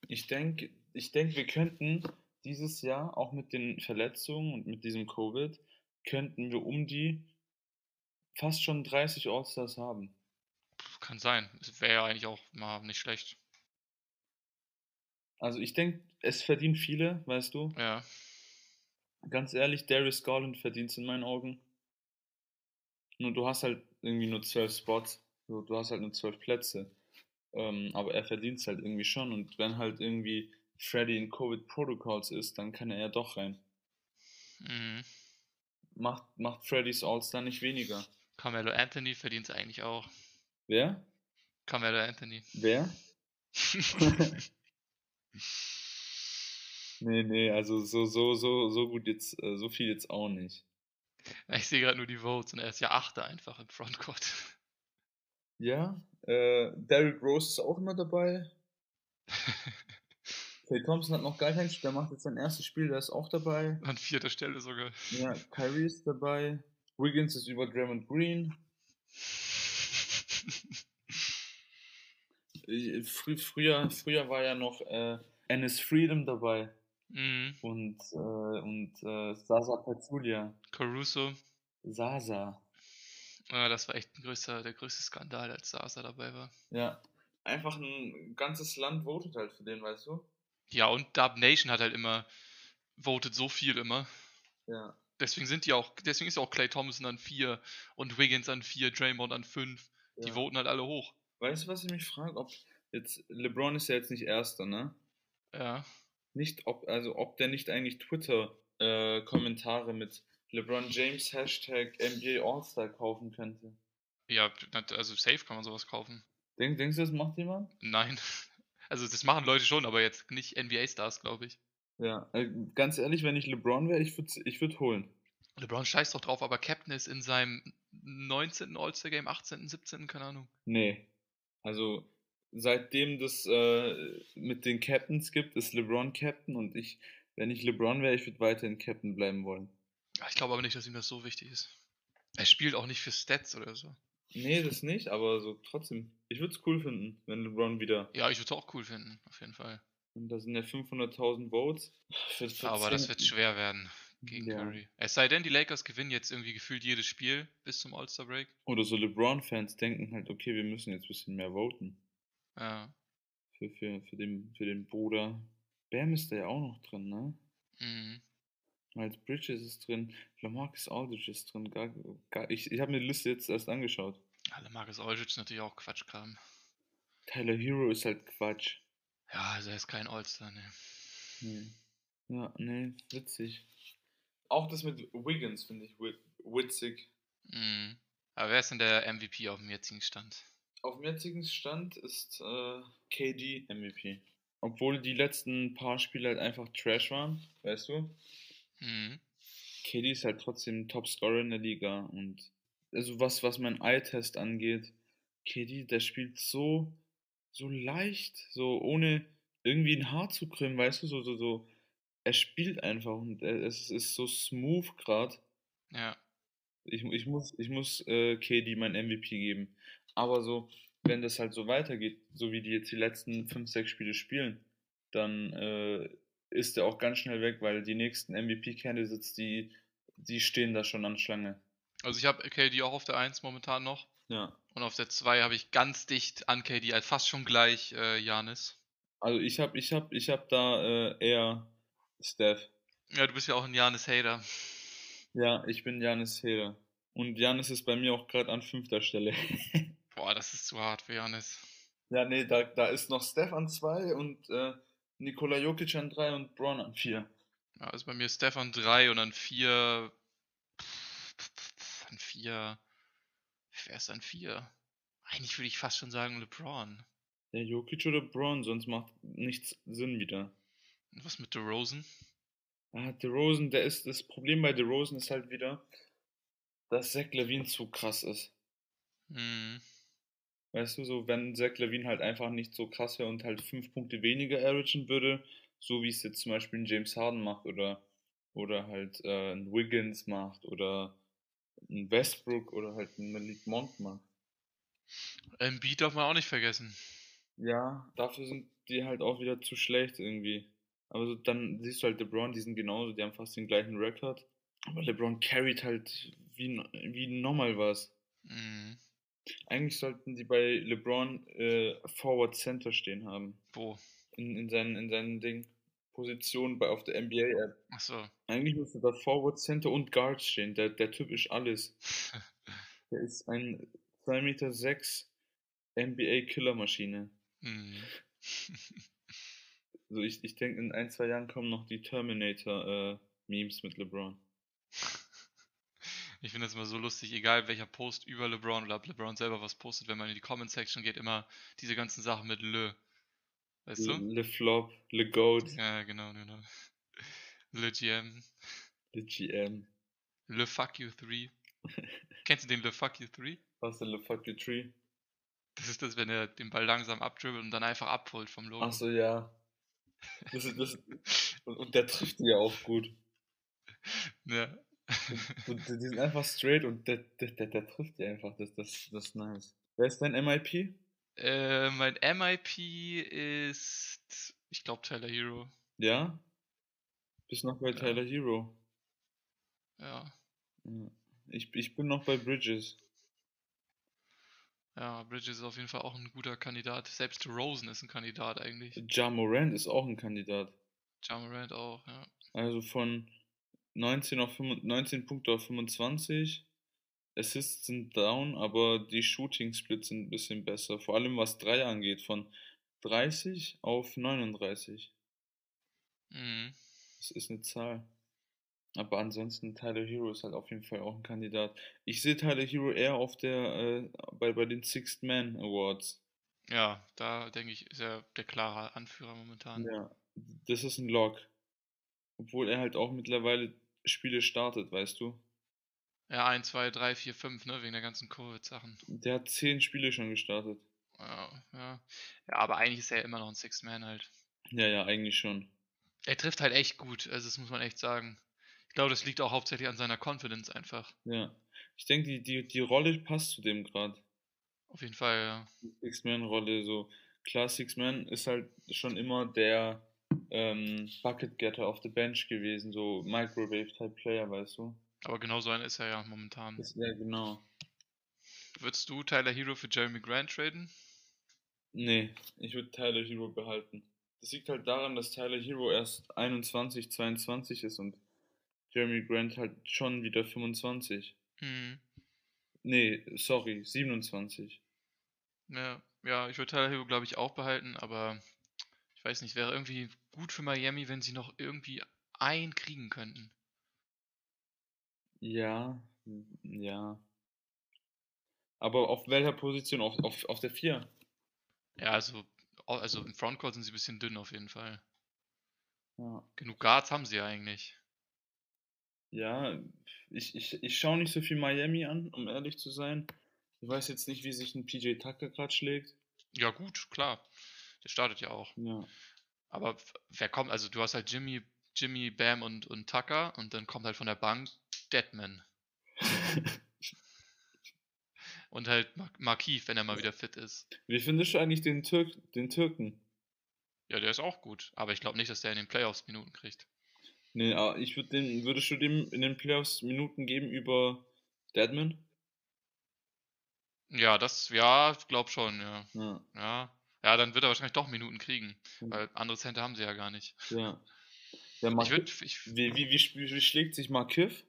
Ich denke, ich denke, wir könnten dieses Jahr auch mit den Verletzungen und mit diesem Covid, könnten wir um die fast schon 30 All-Stars haben. Kann sein. Wäre ja eigentlich auch mal nicht schlecht. Also ich denke, es verdienen viele, weißt du. Ja. Ganz ehrlich, Darius Garland verdient es in meinen Augen. Nur du hast halt irgendwie nur zwölf Spots. So, du hast halt nur zwölf Plätze. Ähm, aber er verdient es halt irgendwie schon. Und wenn halt irgendwie Freddy in Covid Protocols ist, dann kann er ja doch rein. Mhm. Macht, macht Freddys All-Star nicht weniger. Carmelo Anthony verdient es eigentlich auch. Wer? Carmelo Anthony. Wer? <laughs> Nee, nee, also so, so, so, so gut jetzt, äh, so viel jetzt auch nicht. ich sehe gerade nur die Votes und er ist ja Achter einfach im Frontcourt. Ja, äh, Derrick Rose ist auch immer dabei. <laughs> Clay Thompson hat noch gar kein Spiel, der macht jetzt sein erstes Spiel, der ist auch dabei. An vierter Stelle sogar. Ja, Kyrie ist dabei. Wiggins ist über Draymond Green. Frü früher, früher war ja noch äh, Ennis Freedom dabei Mhm. und, äh, und äh, Sasa Pazulia. Caruso. Sasa. Ja, das war echt größter, der größte Skandal, als Sasa dabei war. Ja. Einfach ein ganzes Land votet halt für den, weißt du? Ja, und Dub Nation hat halt immer, votet so viel immer. Ja. Deswegen sind die auch, deswegen ist ja auch Clay Thompson an 4 und Wiggins an 4, Draymond an 5. Die ja. voten halt alle hoch. Weißt du, was ich mich frage? Ob jetzt, LeBron ist ja jetzt nicht Erster, ne? Ja. Nicht, ob, also ob der nicht eigentlich Twitter-Kommentare mit LeBron James Hashtag NBA All-Star kaufen könnte. Ja, also safe kann man sowas kaufen. Denk, denkst du, das macht jemand? Nein. <laughs> Also das machen Leute schon, aber jetzt nicht NBA-Stars, glaube ich. Ja, äh, ganz ehrlich, wenn ich LeBron wäre, ich würde ich würd holen. LeBron scheißt doch drauf, aber Captain ist in seinem 19. All-Star-Game, 18., 17., keine Ahnung. Nee. Also, seitdem das äh, mit den Captains gibt, ist LeBron Captain und ich, wenn ich LeBron wäre, ich würde weiterhin Captain bleiben wollen. Ich glaube aber nicht, dass ihm das so wichtig ist. Er spielt auch nicht für Stats oder so. Nee, das nicht, aber so trotzdem. Ich würde es cool finden, wenn LeBron wieder. Ja, ich würde es auch cool finden, auf jeden Fall. Und da sind ja 500.000 Votes. Aber das 10 wird schwer werden gegen Ja. Curry. Es sei denn, die Lakers gewinnen jetzt irgendwie gefühlt jedes Spiel bis zum All-Star-Break. Oder so LeBron-Fans denken halt, okay, wir müssen jetzt ein bisschen mehr voten. Ja. Für, für, für, den, für den Bruder. Bam ist da ja auch noch drin, ne? Mhm. Miles Bridges ist drin, Lamarcus Aldridge ist drin. Gar, gar, ich ich habe mir die Liste jetzt erst angeschaut. Alle Marcus Aldridge ist natürlich auch Quatschkram. Tyler Hero ist halt Quatsch. Ja, also er ist kein All-Star, ne. Nee. Ja, nee, witzig. Auch das mit Wiggins finde ich wi- witzig. Mhm. Aber wer ist denn der MVP auf dem jetzigen Stand? Auf dem jetzigen Stand ist äh, KD MVP. Obwohl die letzten paar Spiele halt einfach Trash waren, weißt du? Mhm. KD ist halt trotzdem Topscorer in der Liga und also was, was mein Eye-Test angeht, KD, der spielt so, so leicht, so ohne irgendwie ein Haar zu krümmen, weißt du, so, so, so. Er spielt einfach und es ist so smooth gerade. Ja. Ich, ich muss, ich muss äh, KD mein MVP geben. Aber so, wenn das halt so weitergeht, so wie die jetzt die letzten 5, 6 Spiele spielen, dann äh, ist er auch ganz schnell weg, weil die nächsten MVP-Candidates, die, die stehen da schon an Schlange. Also ich habe KD auch auf der 1 momentan noch. Ja. Und auf der 2 habe ich ganz dicht an KD, also fast schon gleich äh, Janis. Also ich hab, ich hab, ich hab da äh, eher Steph. Ja, du bist ja auch ein Janis-Hater. Ja, ich bin Janis Heder. Und Janis ist bei mir auch gerade an fünfter Stelle. <laughs> Boah, das ist zu hart für Janis. ja, nee, da, da ist noch Steph an zwei und äh, Nikola Jokic an drei und Braun an vier. Ja, also bei mir ist Stefan 3 und dann 4. An 4. Wer ist an 4? Eigentlich würde ich fast schon sagen LeBron. Ja, Jokic oder Braun, sonst macht nichts Sinn wieder. Was mit DeRozan? Ah, DeRozan, der ist, das Problem bei DeRozan ist halt wieder, dass Zach Levine zu krass ist. Hm. Weißt du, so wenn Zach Levine halt einfach nicht so krass wäre und halt fünf Punkte weniger averagen würde, so wie es jetzt zum Beispiel ein James Harden macht oder, oder halt äh, ein Wiggins macht oder ein Westbrook oder halt ein Malik Monk macht. Embiid darf man auch nicht vergessen. Ja, dafür sind die halt auch wieder zu schlecht irgendwie. Aber so, dann siehst du halt LeBron, die sind genauso, die haben fast den gleichen Rekord. Aber LeBron carried halt wie, wie nochmal was. Hm. Eigentlich sollten die bei LeBron äh, Forward Center stehen haben. Wo? In, in, seinen, in seinen Ding. Position bei, auf der NBA-App. Achso. Eigentlich müsste da Forward Center und Guard stehen. Der, der Typ ist alles. <laughs> Der ist ein 2,6 Meter sechs NBA-Killermaschine. hm. <laughs> Also ich, ich denke, in ein, zwei Jahren kommen noch die Terminator-Memes mit LeBron. Ich finde das immer so lustig, egal welcher Post über LeBron oder ob LeBron selber was postet, wenn man in die Comment-Section geht, immer diese ganzen Sachen mit Le. Weißt du? Le Flop, Le Goat, Ja, genau, genau. Le GM. Le GM. Le Fuck You 3. Kennst du den Le Fuck You 3? Was ist denn Le Fuck You Tree? Das ist das, wenn er den Ball langsam abdribbelt und dann einfach abholt vom Logo. Achso, ja. Das das, und, und der trifft die ja auch gut. Ja. Und, und die sind einfach straight und der, der, der, der trifft die einfach. Das, das, das ist nice. Wer ist dein MIP? Äh, mein MIP ist, ich glaube, Tyler Hero. Ja? Bist noch bei Ja. Tyler Hero? Ja. Ja. Ich, ich bin noch bei Bridges. Ja, Bridges ist auf jeden Fall auch ein guter Kandidat. Selbst Rosen ist ein Kandidat eigentlich. Ja Morant ist auch ein Kandidat. Jamarant auch, ja. Also von 19, auf 25, 19 Punkte auf 25. Assists sind down, aber die Shooting Splits sind ein bisschen besser. Vor allem was 3 angeht, von 30 auf 39. Mhm. Das ist eine Zahl. Aber ansonsten Tyler Hero ist halt auf jeden Fall auch ein Kandidat. Ich sehe Tyler Hero eher auf der äh, bei, bei den Sixth Man Awards. Ja, da denke ich, ist er der klare Anführer momentan. Ja, das ist ein Lock. Obwohl er halt auch mittlerweile Spiele startet, weißt du. Ja, 1, 2, 3, 4, 5, ne, wegen der ganzen Covid-Sachen. Der hat 10 Spiele schon gestartet. Ja, ja. Ja, aber eigentlich ist er ja immer noch ein Sixth Man halt. Ja, ja, eigentlich schon. Er trifft halt echt gut, also das muss man echt sagen. Ich glaube, das liegt auch hauptsächlich an seiner Confidence einfach. Ja. Ich denke, die, die, die Rolle passt zu dem gerade. Auf jeden Fall, ja. Six-Man-Rolle, so. Klar, Six-Man ist halt schon immer der ähm, Bucket-Getter auf der Bench gewesen, so Microwave-Type-Player, weißt du? Aber genau so einer ist er ja momentan. Das, ja, genau. Würdest du Tyler Hero für Jeremy Grant traden? Nee, ich würde Tyler Hero behalten. Das liegt halt daran, dass Tyler Hero erst 21, 22 ist und Jeremy Grant halt schon wieder 25. Hm. Nee, sorry, 27. Ja, ja, ich würde Tyler Hero, glaube ich, auch behalten, aber ich weiß nicht, wäre irgendwie gut für Miami, wenn sie noch irgendwie einen kriegen könnten. Ja, ja. Aber auf welcher Position? Auf, auf, auf der 4? Ja, also, also im Frontcourt sind sie ein bisschen dünn auf jeden Fall. Ja. Genug Guards haben sie ja eigentlich. Ja, ich, ich, ich schaue nicht so viel Miami an, um ehrlich zu sein. Ich weiß jetzt nicht, wie sich ein PJ Tucker gerade schlägt. Ja, gut, klar. Der startet ja auch. Ja. Aber wer kommt, also du hast halt Jimmy, Jimmy, Bam und, und Tucker und dann kommt halt von der Bank Deadman. <laughs> Und halt Mar Markieff, wenn er mal wieder fit ist. Wie findest du eigentlich den, Türk, den Türken? Ja, der ist auch gut. Aber ich glaube nicht, dass der in den Playoffs Minuten kriegt. Nee, aber ich würde den, würdest du dem in den Playoffs Minuten geben über Deadman? Ja, das, ja, glaub schon, ja. Ja, Ja. Ja, dann wird er wahrscheinlich doch Minuten kriegen. Mhm. Weil andere Center haben sie ja gar nicht. ja. Der Ich würde, ich, wie, wie, wie, wie schlägt sich Markiff?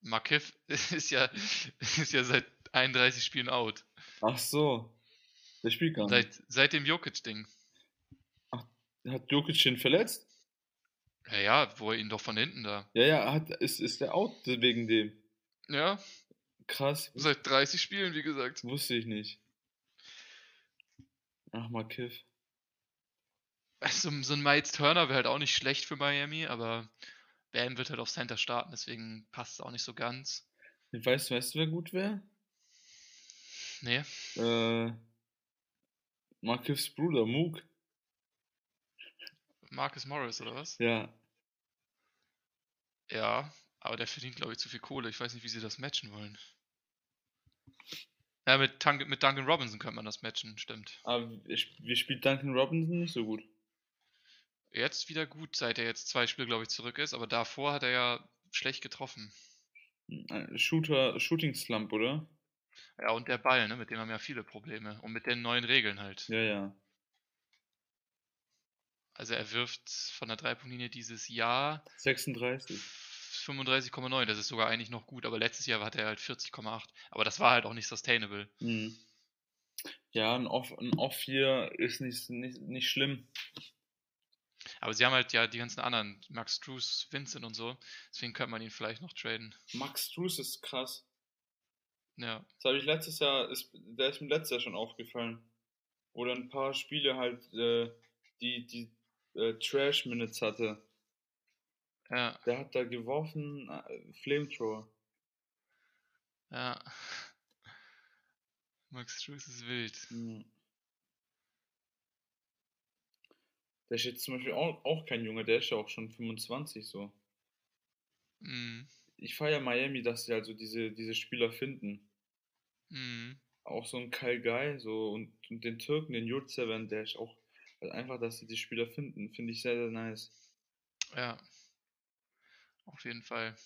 Markiff <laughs> ist ja, ist ja seit 31 Spielen out. Ach so. Der spielt gar nicht. Seit, seit dem Jokic-Ding. Hat Jokic den verletzt? Ja, ja, wo er ihn doch von hinten da. Ja, ja, hat, ist, ist der out wegen dem. Ja, Krass, seit 30 Spielen, wie gesagt. wusste ich nicht. Ach, Markiff. Also, so ein Miles Turner wäre halt auch nicht schlecht für Miami, aber Bam wird halt auf Center starten, deswegen passt es auch nicht so ganz. Weißt, weißt du, wer gut wäre? Nee, Äh, Markiffs Bruder, Mook. Marcus Morris oder was? Ja. Ja, aber der verdient, glaube ich, zu viel Kohle. Ich weiß nicht, wie sie das matchen wollen. Ja, mit, Tan mit Duncan Robinson könnte man das matchen, stimmt. Aber wir spielt Duncan Robinson nicht so gut. Jetzt wieder gut, seit er jetzt zwei Spiele, glaube ich, zurück ist, aber davor hat er ja schlecht getroffen. Shooter, Shooting Slump, oder? Ja, und der Ball, ne, mit dem haben ja viele Probleme. Und mit den neuen Regeln halt. Ja, ja. Also er wirft von der Dreipunktlinie dieses Jahr 36. 35,9. Das ist sogar eigentlich noch gut, aber letztes Jahr hatte er halt 40,8. Aber das war halt auch nicht sustainable. Mhm. Ja, ein Off, ein Off hier ist nicht, nicht, nicht schlimm. Aber sie haben halt ja die ganzen anderen, Max Drews, Vincent und so. Deswegen könnte man ihn vielleicht noch traden. Max Drews ist krass. Ja, Das habe ich letztes Jahr, ist, der ist mir letztes Jahr schon aufgefallen. Oder ein paar Spiele halt, äh, die, die äh, Trash-Minutes hatte. ja, Der hat da geworfen, äh, Flamethrower. ja. <laughs> Max Drews ist wild. Mhm. Der ist jetzt zum Beispiel auch, auch kein Junge, der ist ja auch schon 25 so. Mhm. Ich feiere Miami, dass sie also diese, diese Spieler finden. Mhm. Auch so ein Kyle Guy so und, und den Türken, den Yurtseven, der ist auch also einfach, dass sie die Spieler finden, finde ich sehr, sehr nice. Ja. Auf jeden Fall.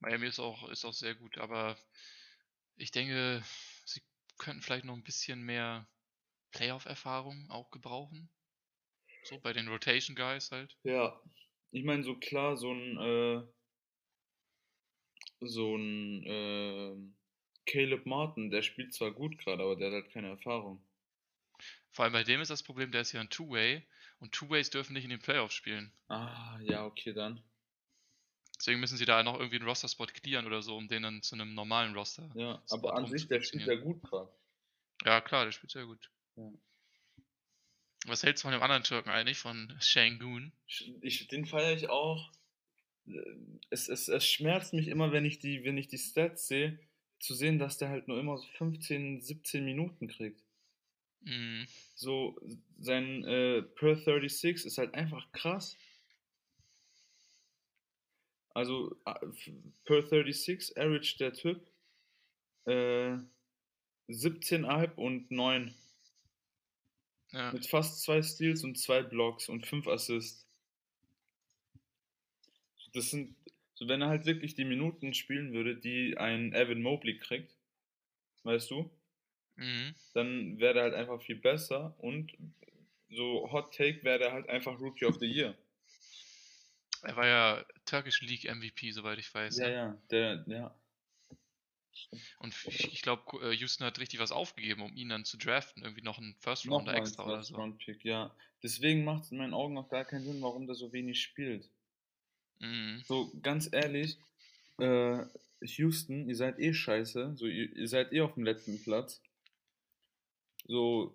Miami ist auch, ist auch sehr gut, aber ich denke, sie könnten vielleicht noch ein bisschen mehr Playoff-Erfahrung auch gebrauchen. So bei den Rotation Guys halt. Ja, ich meine, so klar, so ein, äh, so ein, äh, Caleb Martin, der spielt zwar gut gerade, aber der hat halt keine Erfahrung. Vor allem bei dem ist das Problem, der ist ja ein Two-Way und Two-Ways dürfen nicht in den Playoffs spielen. Ah, ja, okay, dann. Deswegen müssen sie da noch irgendwie einen Roster-Spot clearen oder so, um den dann zu einem normalen Roster. Ja, aber an sich, der spielt ja gut gerade. Ja, klar, der spielt sehr gut. Ja. Was hältst du von dem anderen Türken eigentlich, von Shangun? Ich, den feiere ich auch. Es, es, es schmerzt mich immer, wenn ich die, wenn ich die Stats sehe, zu sehen, dass der halt nur immer so 15, 17 Minuten kriegt. Mhm. So, sein äh, Per 36 ist halt einfach krass. Also, Per 36 average der Typ äh, 17,5 und 9. Ja. Mit fast zwei Steals und zwei Blocks und fünf Assists. Das sind, so wenn er halt wirklich die Minuten spielen würde, die ein Evan Mobley kriegt, weißt du, Mhm. dann wäre er halt einfach viel besser und so Hot Take wäre er halt einfach Rookie of the Year. Er war ja Turkish League MVP, soweit ich weiß. Ja, ne? ja, der, ja. Und ich, glaube, Houston hat richtig was aufgegeben, um ihn dann zu draften. Irgendwie noch einen First Nochmal Rounder ein extra oder First so. Round Pick, ja. Deswegen macht es in meinen Augen auch gar keinen Sinn, warum der so wenig spielt. Mhm. So, ganz ehrlich, äh, Houston, ihr seid eh scheiße. So, ihr, ihr seid eh auf dem letzten Platz. So,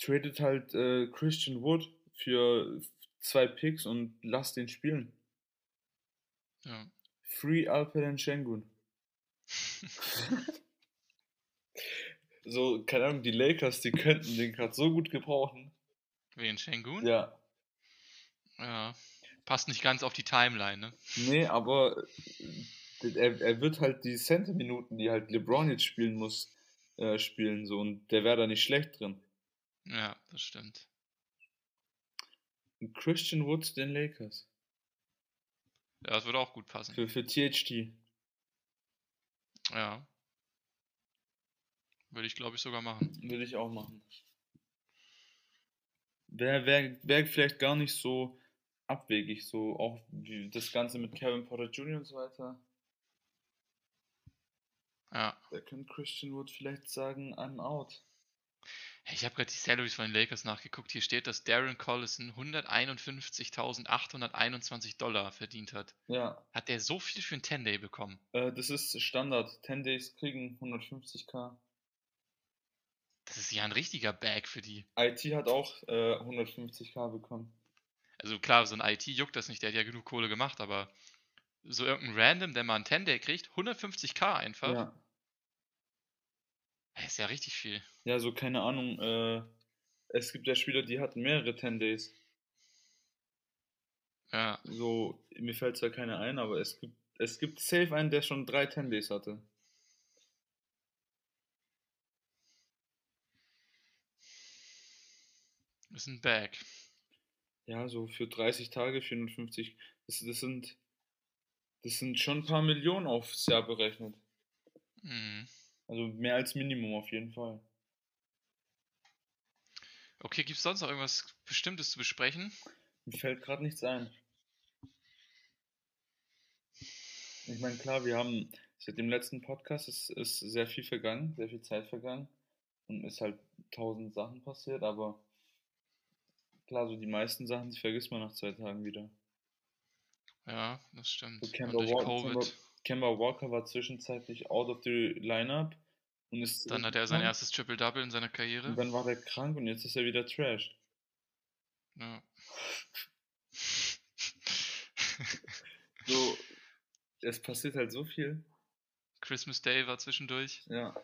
tradet halt äh, Christian Wood für zwei Picks und lasst den spielen. Ja. Free Alperen Şengün. <laughs> So, keine Ahnung, die Lakers, die könnten den gerade so gut gebrauchen. Wen? Shangun? Ja. Ja. Passt nicht ganz auf die Timeline, ne? Nee, aber äh, er, er wird halt die Center-Minuten, die halt LeBron jetzt spielen muss, äh, spielen. So, und der wäre da nicht schlecht drin. Ja, das stimmt. Christian Woods den Lakers. Ja, das würde auch gut passen. Für, für THT. Ja. Würde ich, glaube ich, sogar machen. Würde ich auch machen. Wäre wär, wär vielleicht gar nicht so abwegig, so auch wie das Ganze mit Kevin Porter Jr. und so weiter. Ja. Da könnte Christian Wood vielleicht sagen, I'm out. Ich habe gerade die Salaries von den Lakers nachgeguckt. Hier steht, dass Darren Collison 151.821 Dollar verdient hat. Ja, Hat der so viel für einen 10-Day bekommen? äh, das ist Standard. 10 Days kriegen 150k. Das ist ja ein richtiger Bag für die. IT hat auch äh, 150k bekommen. Also klar, so ein IT juckt das nicht, der hat ja genug Kohle gemacht, aber so irgendein Random, der mal einen 10-Day kriegt, 150k einfach, Ja. Das ist ja richtig viel. Ja, so keine Ahnung. Äh, es gibt ja Spieler, die hatten mehrere 10 Days. Ja, So, mir fällt zwar keiner ein, aber es gibt, es gibt safe einen, der schon drei 10 Days hatte. ist ein Bag. Ja, so für 30 Tage, 450. Das, das sind, das sind schon ein paar Millionen aufs Jahr berechnet. Mhm. Also mehr als Minimum auf jeden Fall. Okay, gibt es sonst noch irgendwas Bestimmtes zu besprechen? Mir fällt gerade nichts ein. Ich meine, klar, wir haben seit dem letzten Podcast ist, ist sehr viel vergangen, sehr viel Zeit vergangen und ist halt tausend Sachen passiert, aber klar, so die meisten Sachen, die vergisst man nach zwei Tagen wieder. Ja, das stimmt. So durch Walker, Covid, Kemba, Walker war zwischenzeitlich out of the lineup und ist dann hat er sein erstes Triple-Double in seiner und Karriere. dann war er krank und jetzt ist er wieder trashed. Ja. <laughs> So, es passiert halt so viel. Christmas Day war zwischendurch. Ja.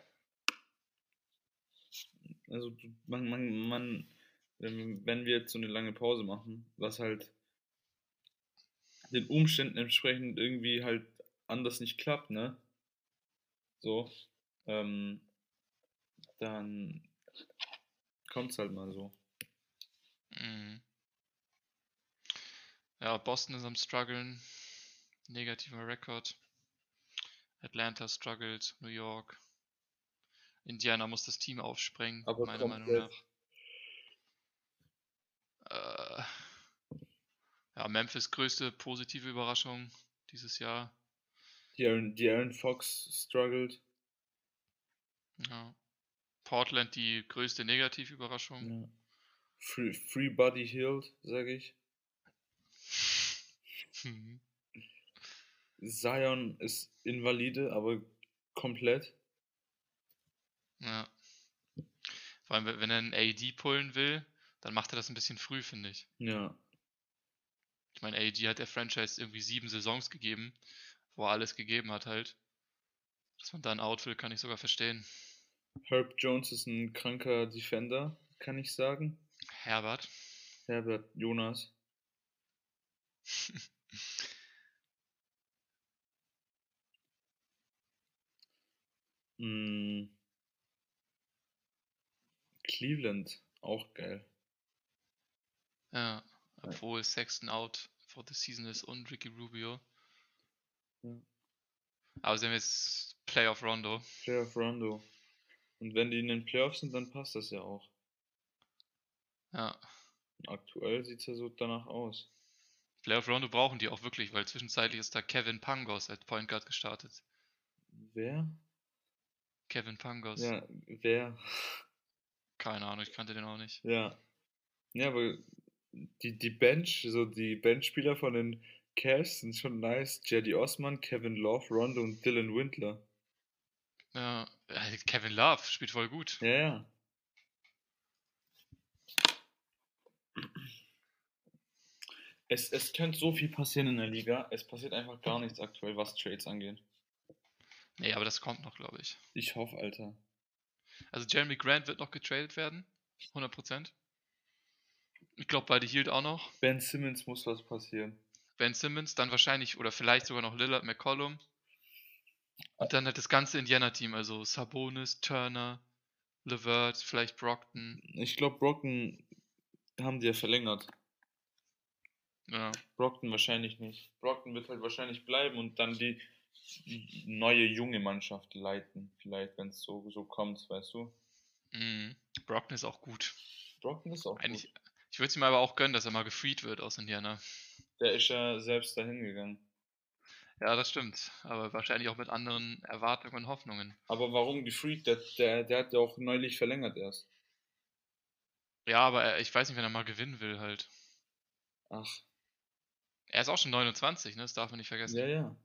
Also man, man, man, wenn wir jetzt so eine lange Pause machen, was halt den Umständen entsprechend irgendwie halt anders nicht klappt, ne? So, ähm, dann kommt's halt mal so. Mhm. Ja, Boston ist am struggeln. Negativer Rekord. Atlanta struggles, New York. Indiana muss das Team aufsprengen, Aber meiner Meinung nach. Äh, ja, Memphis größte positive Überraschung dieses Jahr. Die Aaron, die Aaron Fox struggled. Ja. Portland die größte Negativüberraschung. Ja. Free, free Body Healed, sage ich. Mhm. Zion ist invalide, aber komplett. Ja. Vor allem, wenn er einen AD pullen will, dann macht er das ein bisschen früh, finde ich. Ja. Ich meine, AD hat der Franchise irgendwie sieben Saisons gegeben, wo er alles gegeben hat halt. Dass man dann out will, kann ich sogar verstehen. Herb Jones ist ein kranker Defender, kann ich sagen. Herbert. Herbert Jonas. Mm. <laughs> Cleveland, auch geil. Ja, obwohl Sexton out for the season ist und Ricky Rubio. Ja. Aber sie haben jetzt Playoff Rondo. Playoff Rondo. Und wenn die in den Playoffs sind, dann passt das ja auch. Ja. Aktuell sieht es ja so danach aus. Playoff Rondo brauchen die auch wirklich, weil zwischenzeitlich ist da Kevin Pangos als Point Guard gestartet. Wer? Kevin Pangos. Ja, wer? Keine Ahnung, ich kannte den auch nicht. Ja. Ja, aber die, die Bench, so die Benchspieler von den Cavs sind schon nice. Jedi Osman, Kevin Love, Rondo und Dylan Windler. Ja, äh, Kevin Love spielt voll gut. Ja, ja. Es, es könnte so viel passieren in der Liga. Es passiert einfach gar nichts aktuell, was Trades angeht. Nee, aber das kommt noch, glaube ich. Ich hoffe, Alter. Also Jeremy Grant wird noch getradet werden. 100%. Ich glaube, beide Hield auch noch. Ben Simmons muss was passieren. Ben Simmons, dann wahrscheinlich oder vielleicht sogar noch Lillard McCollum. Und dann halt das ganze Indiana-Team, also Sabonis, Turner, Levert, vielleicht Brockton. Ich glaube, Brockton haben die ja verlängert. Ja, Brockton wahrscheinlich nicht. Brockton wird halt wahrscheinlich bleiben und dann die neue junge Mannschaft leiten. Vielleicht, wenn es so, so kommt, weißt du. mhm. Brockton ist auch gut. Brockton ist auch Eigentlich, gut. ich würde es ihm aber auch gönnen, dass er mal gefreed wird aus Indiana. Der ist ja selbst dahin gegangen. Ja, das stimmt. Aber wahrscheinlich auch mit anderen Erwartungen und Hoffnungen. Aber warum gefreed? Der, der, der hat ja auch neulich verlängert erst. Ja, aber er, ich weiß nicht, wenn er mal gewinnen will halt. Ach, Er ist auch schon 29, ne? Das darf man nicht vergessen. ja, ja.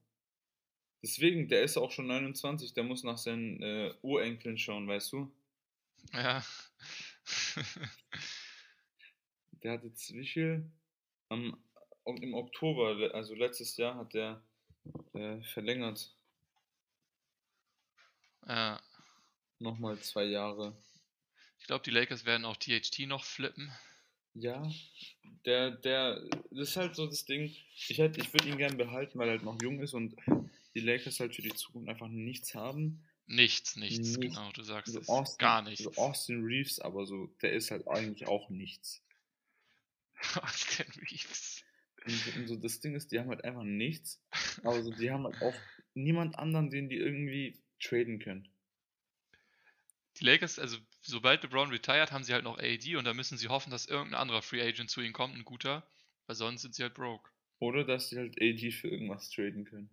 Deswegen, der ist auch schon 29, der muss nach seinen äh, Urenkeln schauen, weißt du? Ja. Der hat jetzt wie viel? Am, Im Oktober, also letztes Jahr, hat der äh, verlängert. ja. Nochmal zwei Jahre. Ich glaube, die Lakers werden auch THT noch flippen. Ja, der, der, das ist halt so das Ding. Ich hätte, ich würde ihn gern behalten, weil er halt noch jung ist und die Lakers halt für die Zukunft einfach nichts haben. Nichts, nichts, Nichts. genau, du sagst So es. Austin, Gar nichts. So Austin Reeves, aber so, der ist halt eigentlich auch nichts. <laughs> Austin Reeves. Und, so- und so das Ding ist, die haben halt einfach nichts, aber so, die haben halt auch niemand anderen, den die irgendwie traden können. Die Lakers, also sobald LeBron retired, haben sie halt noch AD und da müssen sie hoffen, dass irgendein anderer Free Agent zu ihnen kommt, ein guter, weil sonst sind sie halt broke. Oder dass die halt AD für irgendwas traden können.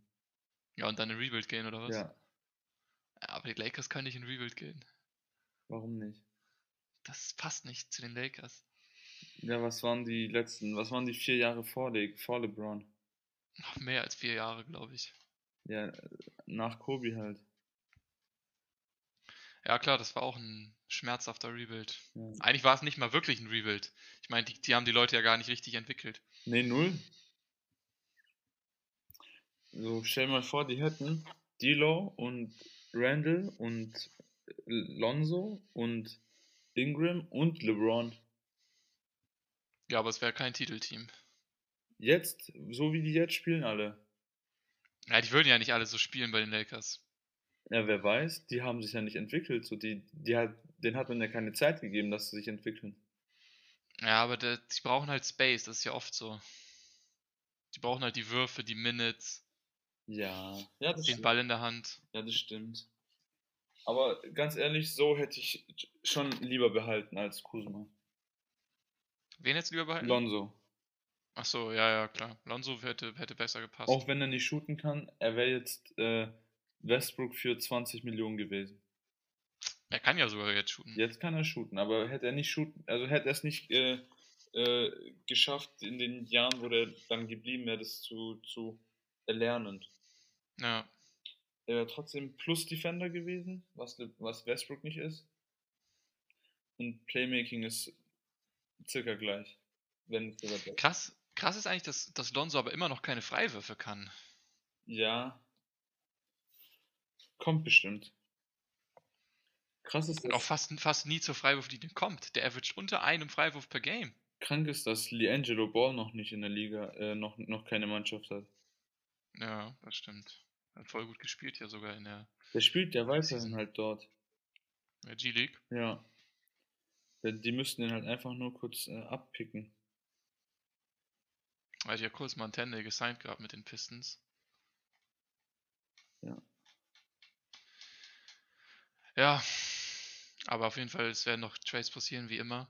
Ja, und dann in Rebuild gehen oder was? Ja, aber die Lakers können nicht in Rebuild gehen. warum nicht? Das passt nicht zu den Lakers. Ja, was waren die letzten, was waren die vier Jahre vor, Le vor LeBron? Noch mehr als vier Jahre, glaube ich. Ja, nach Kobe halt. Ja, klar, das war auch ein schmerzhafter Rebuild. Ja. Eigentlich war es nicht mal wirklich ein Rebuild. Ich meine, die, die haben die Leute ja gar nicht richtig entwickelt. Nee, null. So, stell mal vor, die hätten D'Lo und Randall und Lonzo und Ingram und LeBron. Ja, aber es wäre kein Titelteam. Jetzt, so wie die jetzt spielen alle. Ja, die würden ja nicht alle so spielen bei den Lakers. Ja, wer weiß, die haben sich ja nicht entwickelt. So die, die hat, denen hat man ja keine Zeit gegeben, dass sie sich entwickeln. Ja, aber der, die brauchen halt Space, das ist ja oft so. Die brauchen halt die Würfe, die Minutes, Ja, ja, das den stimmt. Ball in der Hand. Ja, das stimmt. Aber ganz ehrlich, so hätte ich schon lieber behalten als Kuzma. Wen jetzt lieber behalten? Lonzo. Ach so, ja, ja, klar. Lonzo hätte, hätte besser gepasst. Auch wenn er nicht shooten kann, er wäre jetzt äh, Westbrook für 20 Millionen gewesen. Er kann ja sogar jetzt shooten. Jetzt kann er shooten, aber hätte er nicht shooten, also hätte er es nicht äh, äh, geschafft in den Jahren, wo er dann geblieben wäre, das zu, zu erlernen. Ja. Er wäre trotzdem Plus Defender gewesen, was, was Westbrook nicht ist. Und Playmaking ist circa gleich. Wenn. Krass, krass ist eigentlich, dass, dass Lonzo aber immer noch keine Freiwürfe kann. Ja. Kommt bestimmt. Krass ist Und auch fast, fast nie zur Freiwurflinie kommt. Der averaged unter einem Freiwurf per Game. krank ist, dass Liangelo Ball noch nicht in der Liga, äh, noch, noch keine Mannschaft hat. Ja, das stimmt. Hat voll gut gespielt ja sogar in der, Der spielt ja weiterhin Season. halt dort. der G-League. Ja. Die- Die müssten den halt einfach nur kurz äh, abpicken. Weil die ja kurz mal Tende gesigned gehabt mit den Pistons. Ja. Ja, aber auf jeden Fall, es werden noch Trades passieren, wie immer.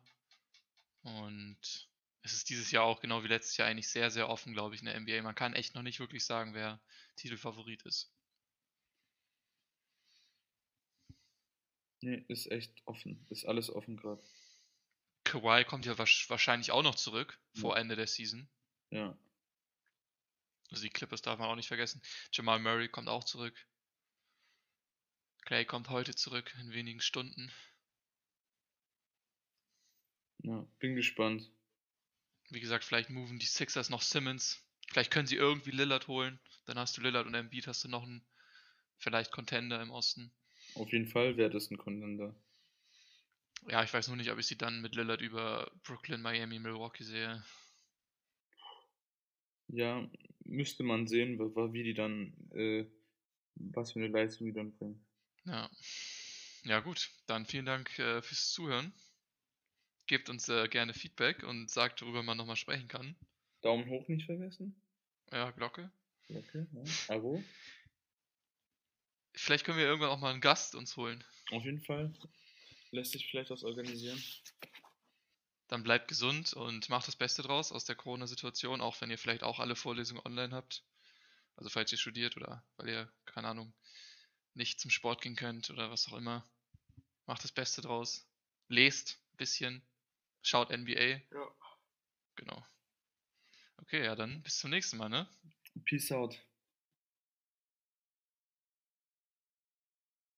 Und es ist dieses Jahr auch genau wie letztes Jahr eigentlich sehr, sehr offen, glaube ich, in der NBA. Man kann echt noch nicht wirklich sagen, wer Titelfavorit ist. Nee, ist echt offen. Ist alles offen gerade. Kawhi kommt ja wahrscheinlich auch noch zurück vor Ja. Ende der Season. Ja. Also die Clippers darf man auch nicht vergessen. Jamal Murray kommt auch zurück. Clay kommt heute zurück in wenigen Stunden. Ja. Bin gespannt. Wie gesagt, vielleicht moven die Sixers noch Simmons. Vielleicht können sie irgendwie Lillard holen. Dann hast du Lillard und Embiid, hast du noch einen vielleicht Contender im Osten. Auf jeden Fall wäre das ein Contender. Ja, ich weiß nur nicht, ob ich sie dann mit Lillard über Brooklyn, Miami, Milwaukee sehe. Ja, müsste man sehen, wie die dann, äh, was für eine Leistung die dann bringen. Ja. Ja, gut. Dann vielen Dank äh, fürs Zuhören. Gebt uns äh, gerne Feedback und sagt, worüber man nochmal sprechen kann. Daumen hoch nicht vergessen. Ja, Glocke. Okay, ja. Abo. Vielleicht können wir irgendwann auch mal einen Gast uns holen. Auf jeden Fall. Lässt sich vielleicht was organisieren. Dann bleibt gesund und macht das Beste draus aus der Corona-Situation, auch wenn ihr vielleicht auch alle Vorlesungen online habt. Also falls ihr studiert oder weil ihr, keine Ahnung, nicht zum Sport gehen könnt oder was auch immer. Macht das Beste draus. Lest ein bisschen. Schaut NBA. Ja. Genau. Okay, ja, dann bis zum nächsten Mal, ne? Peace out.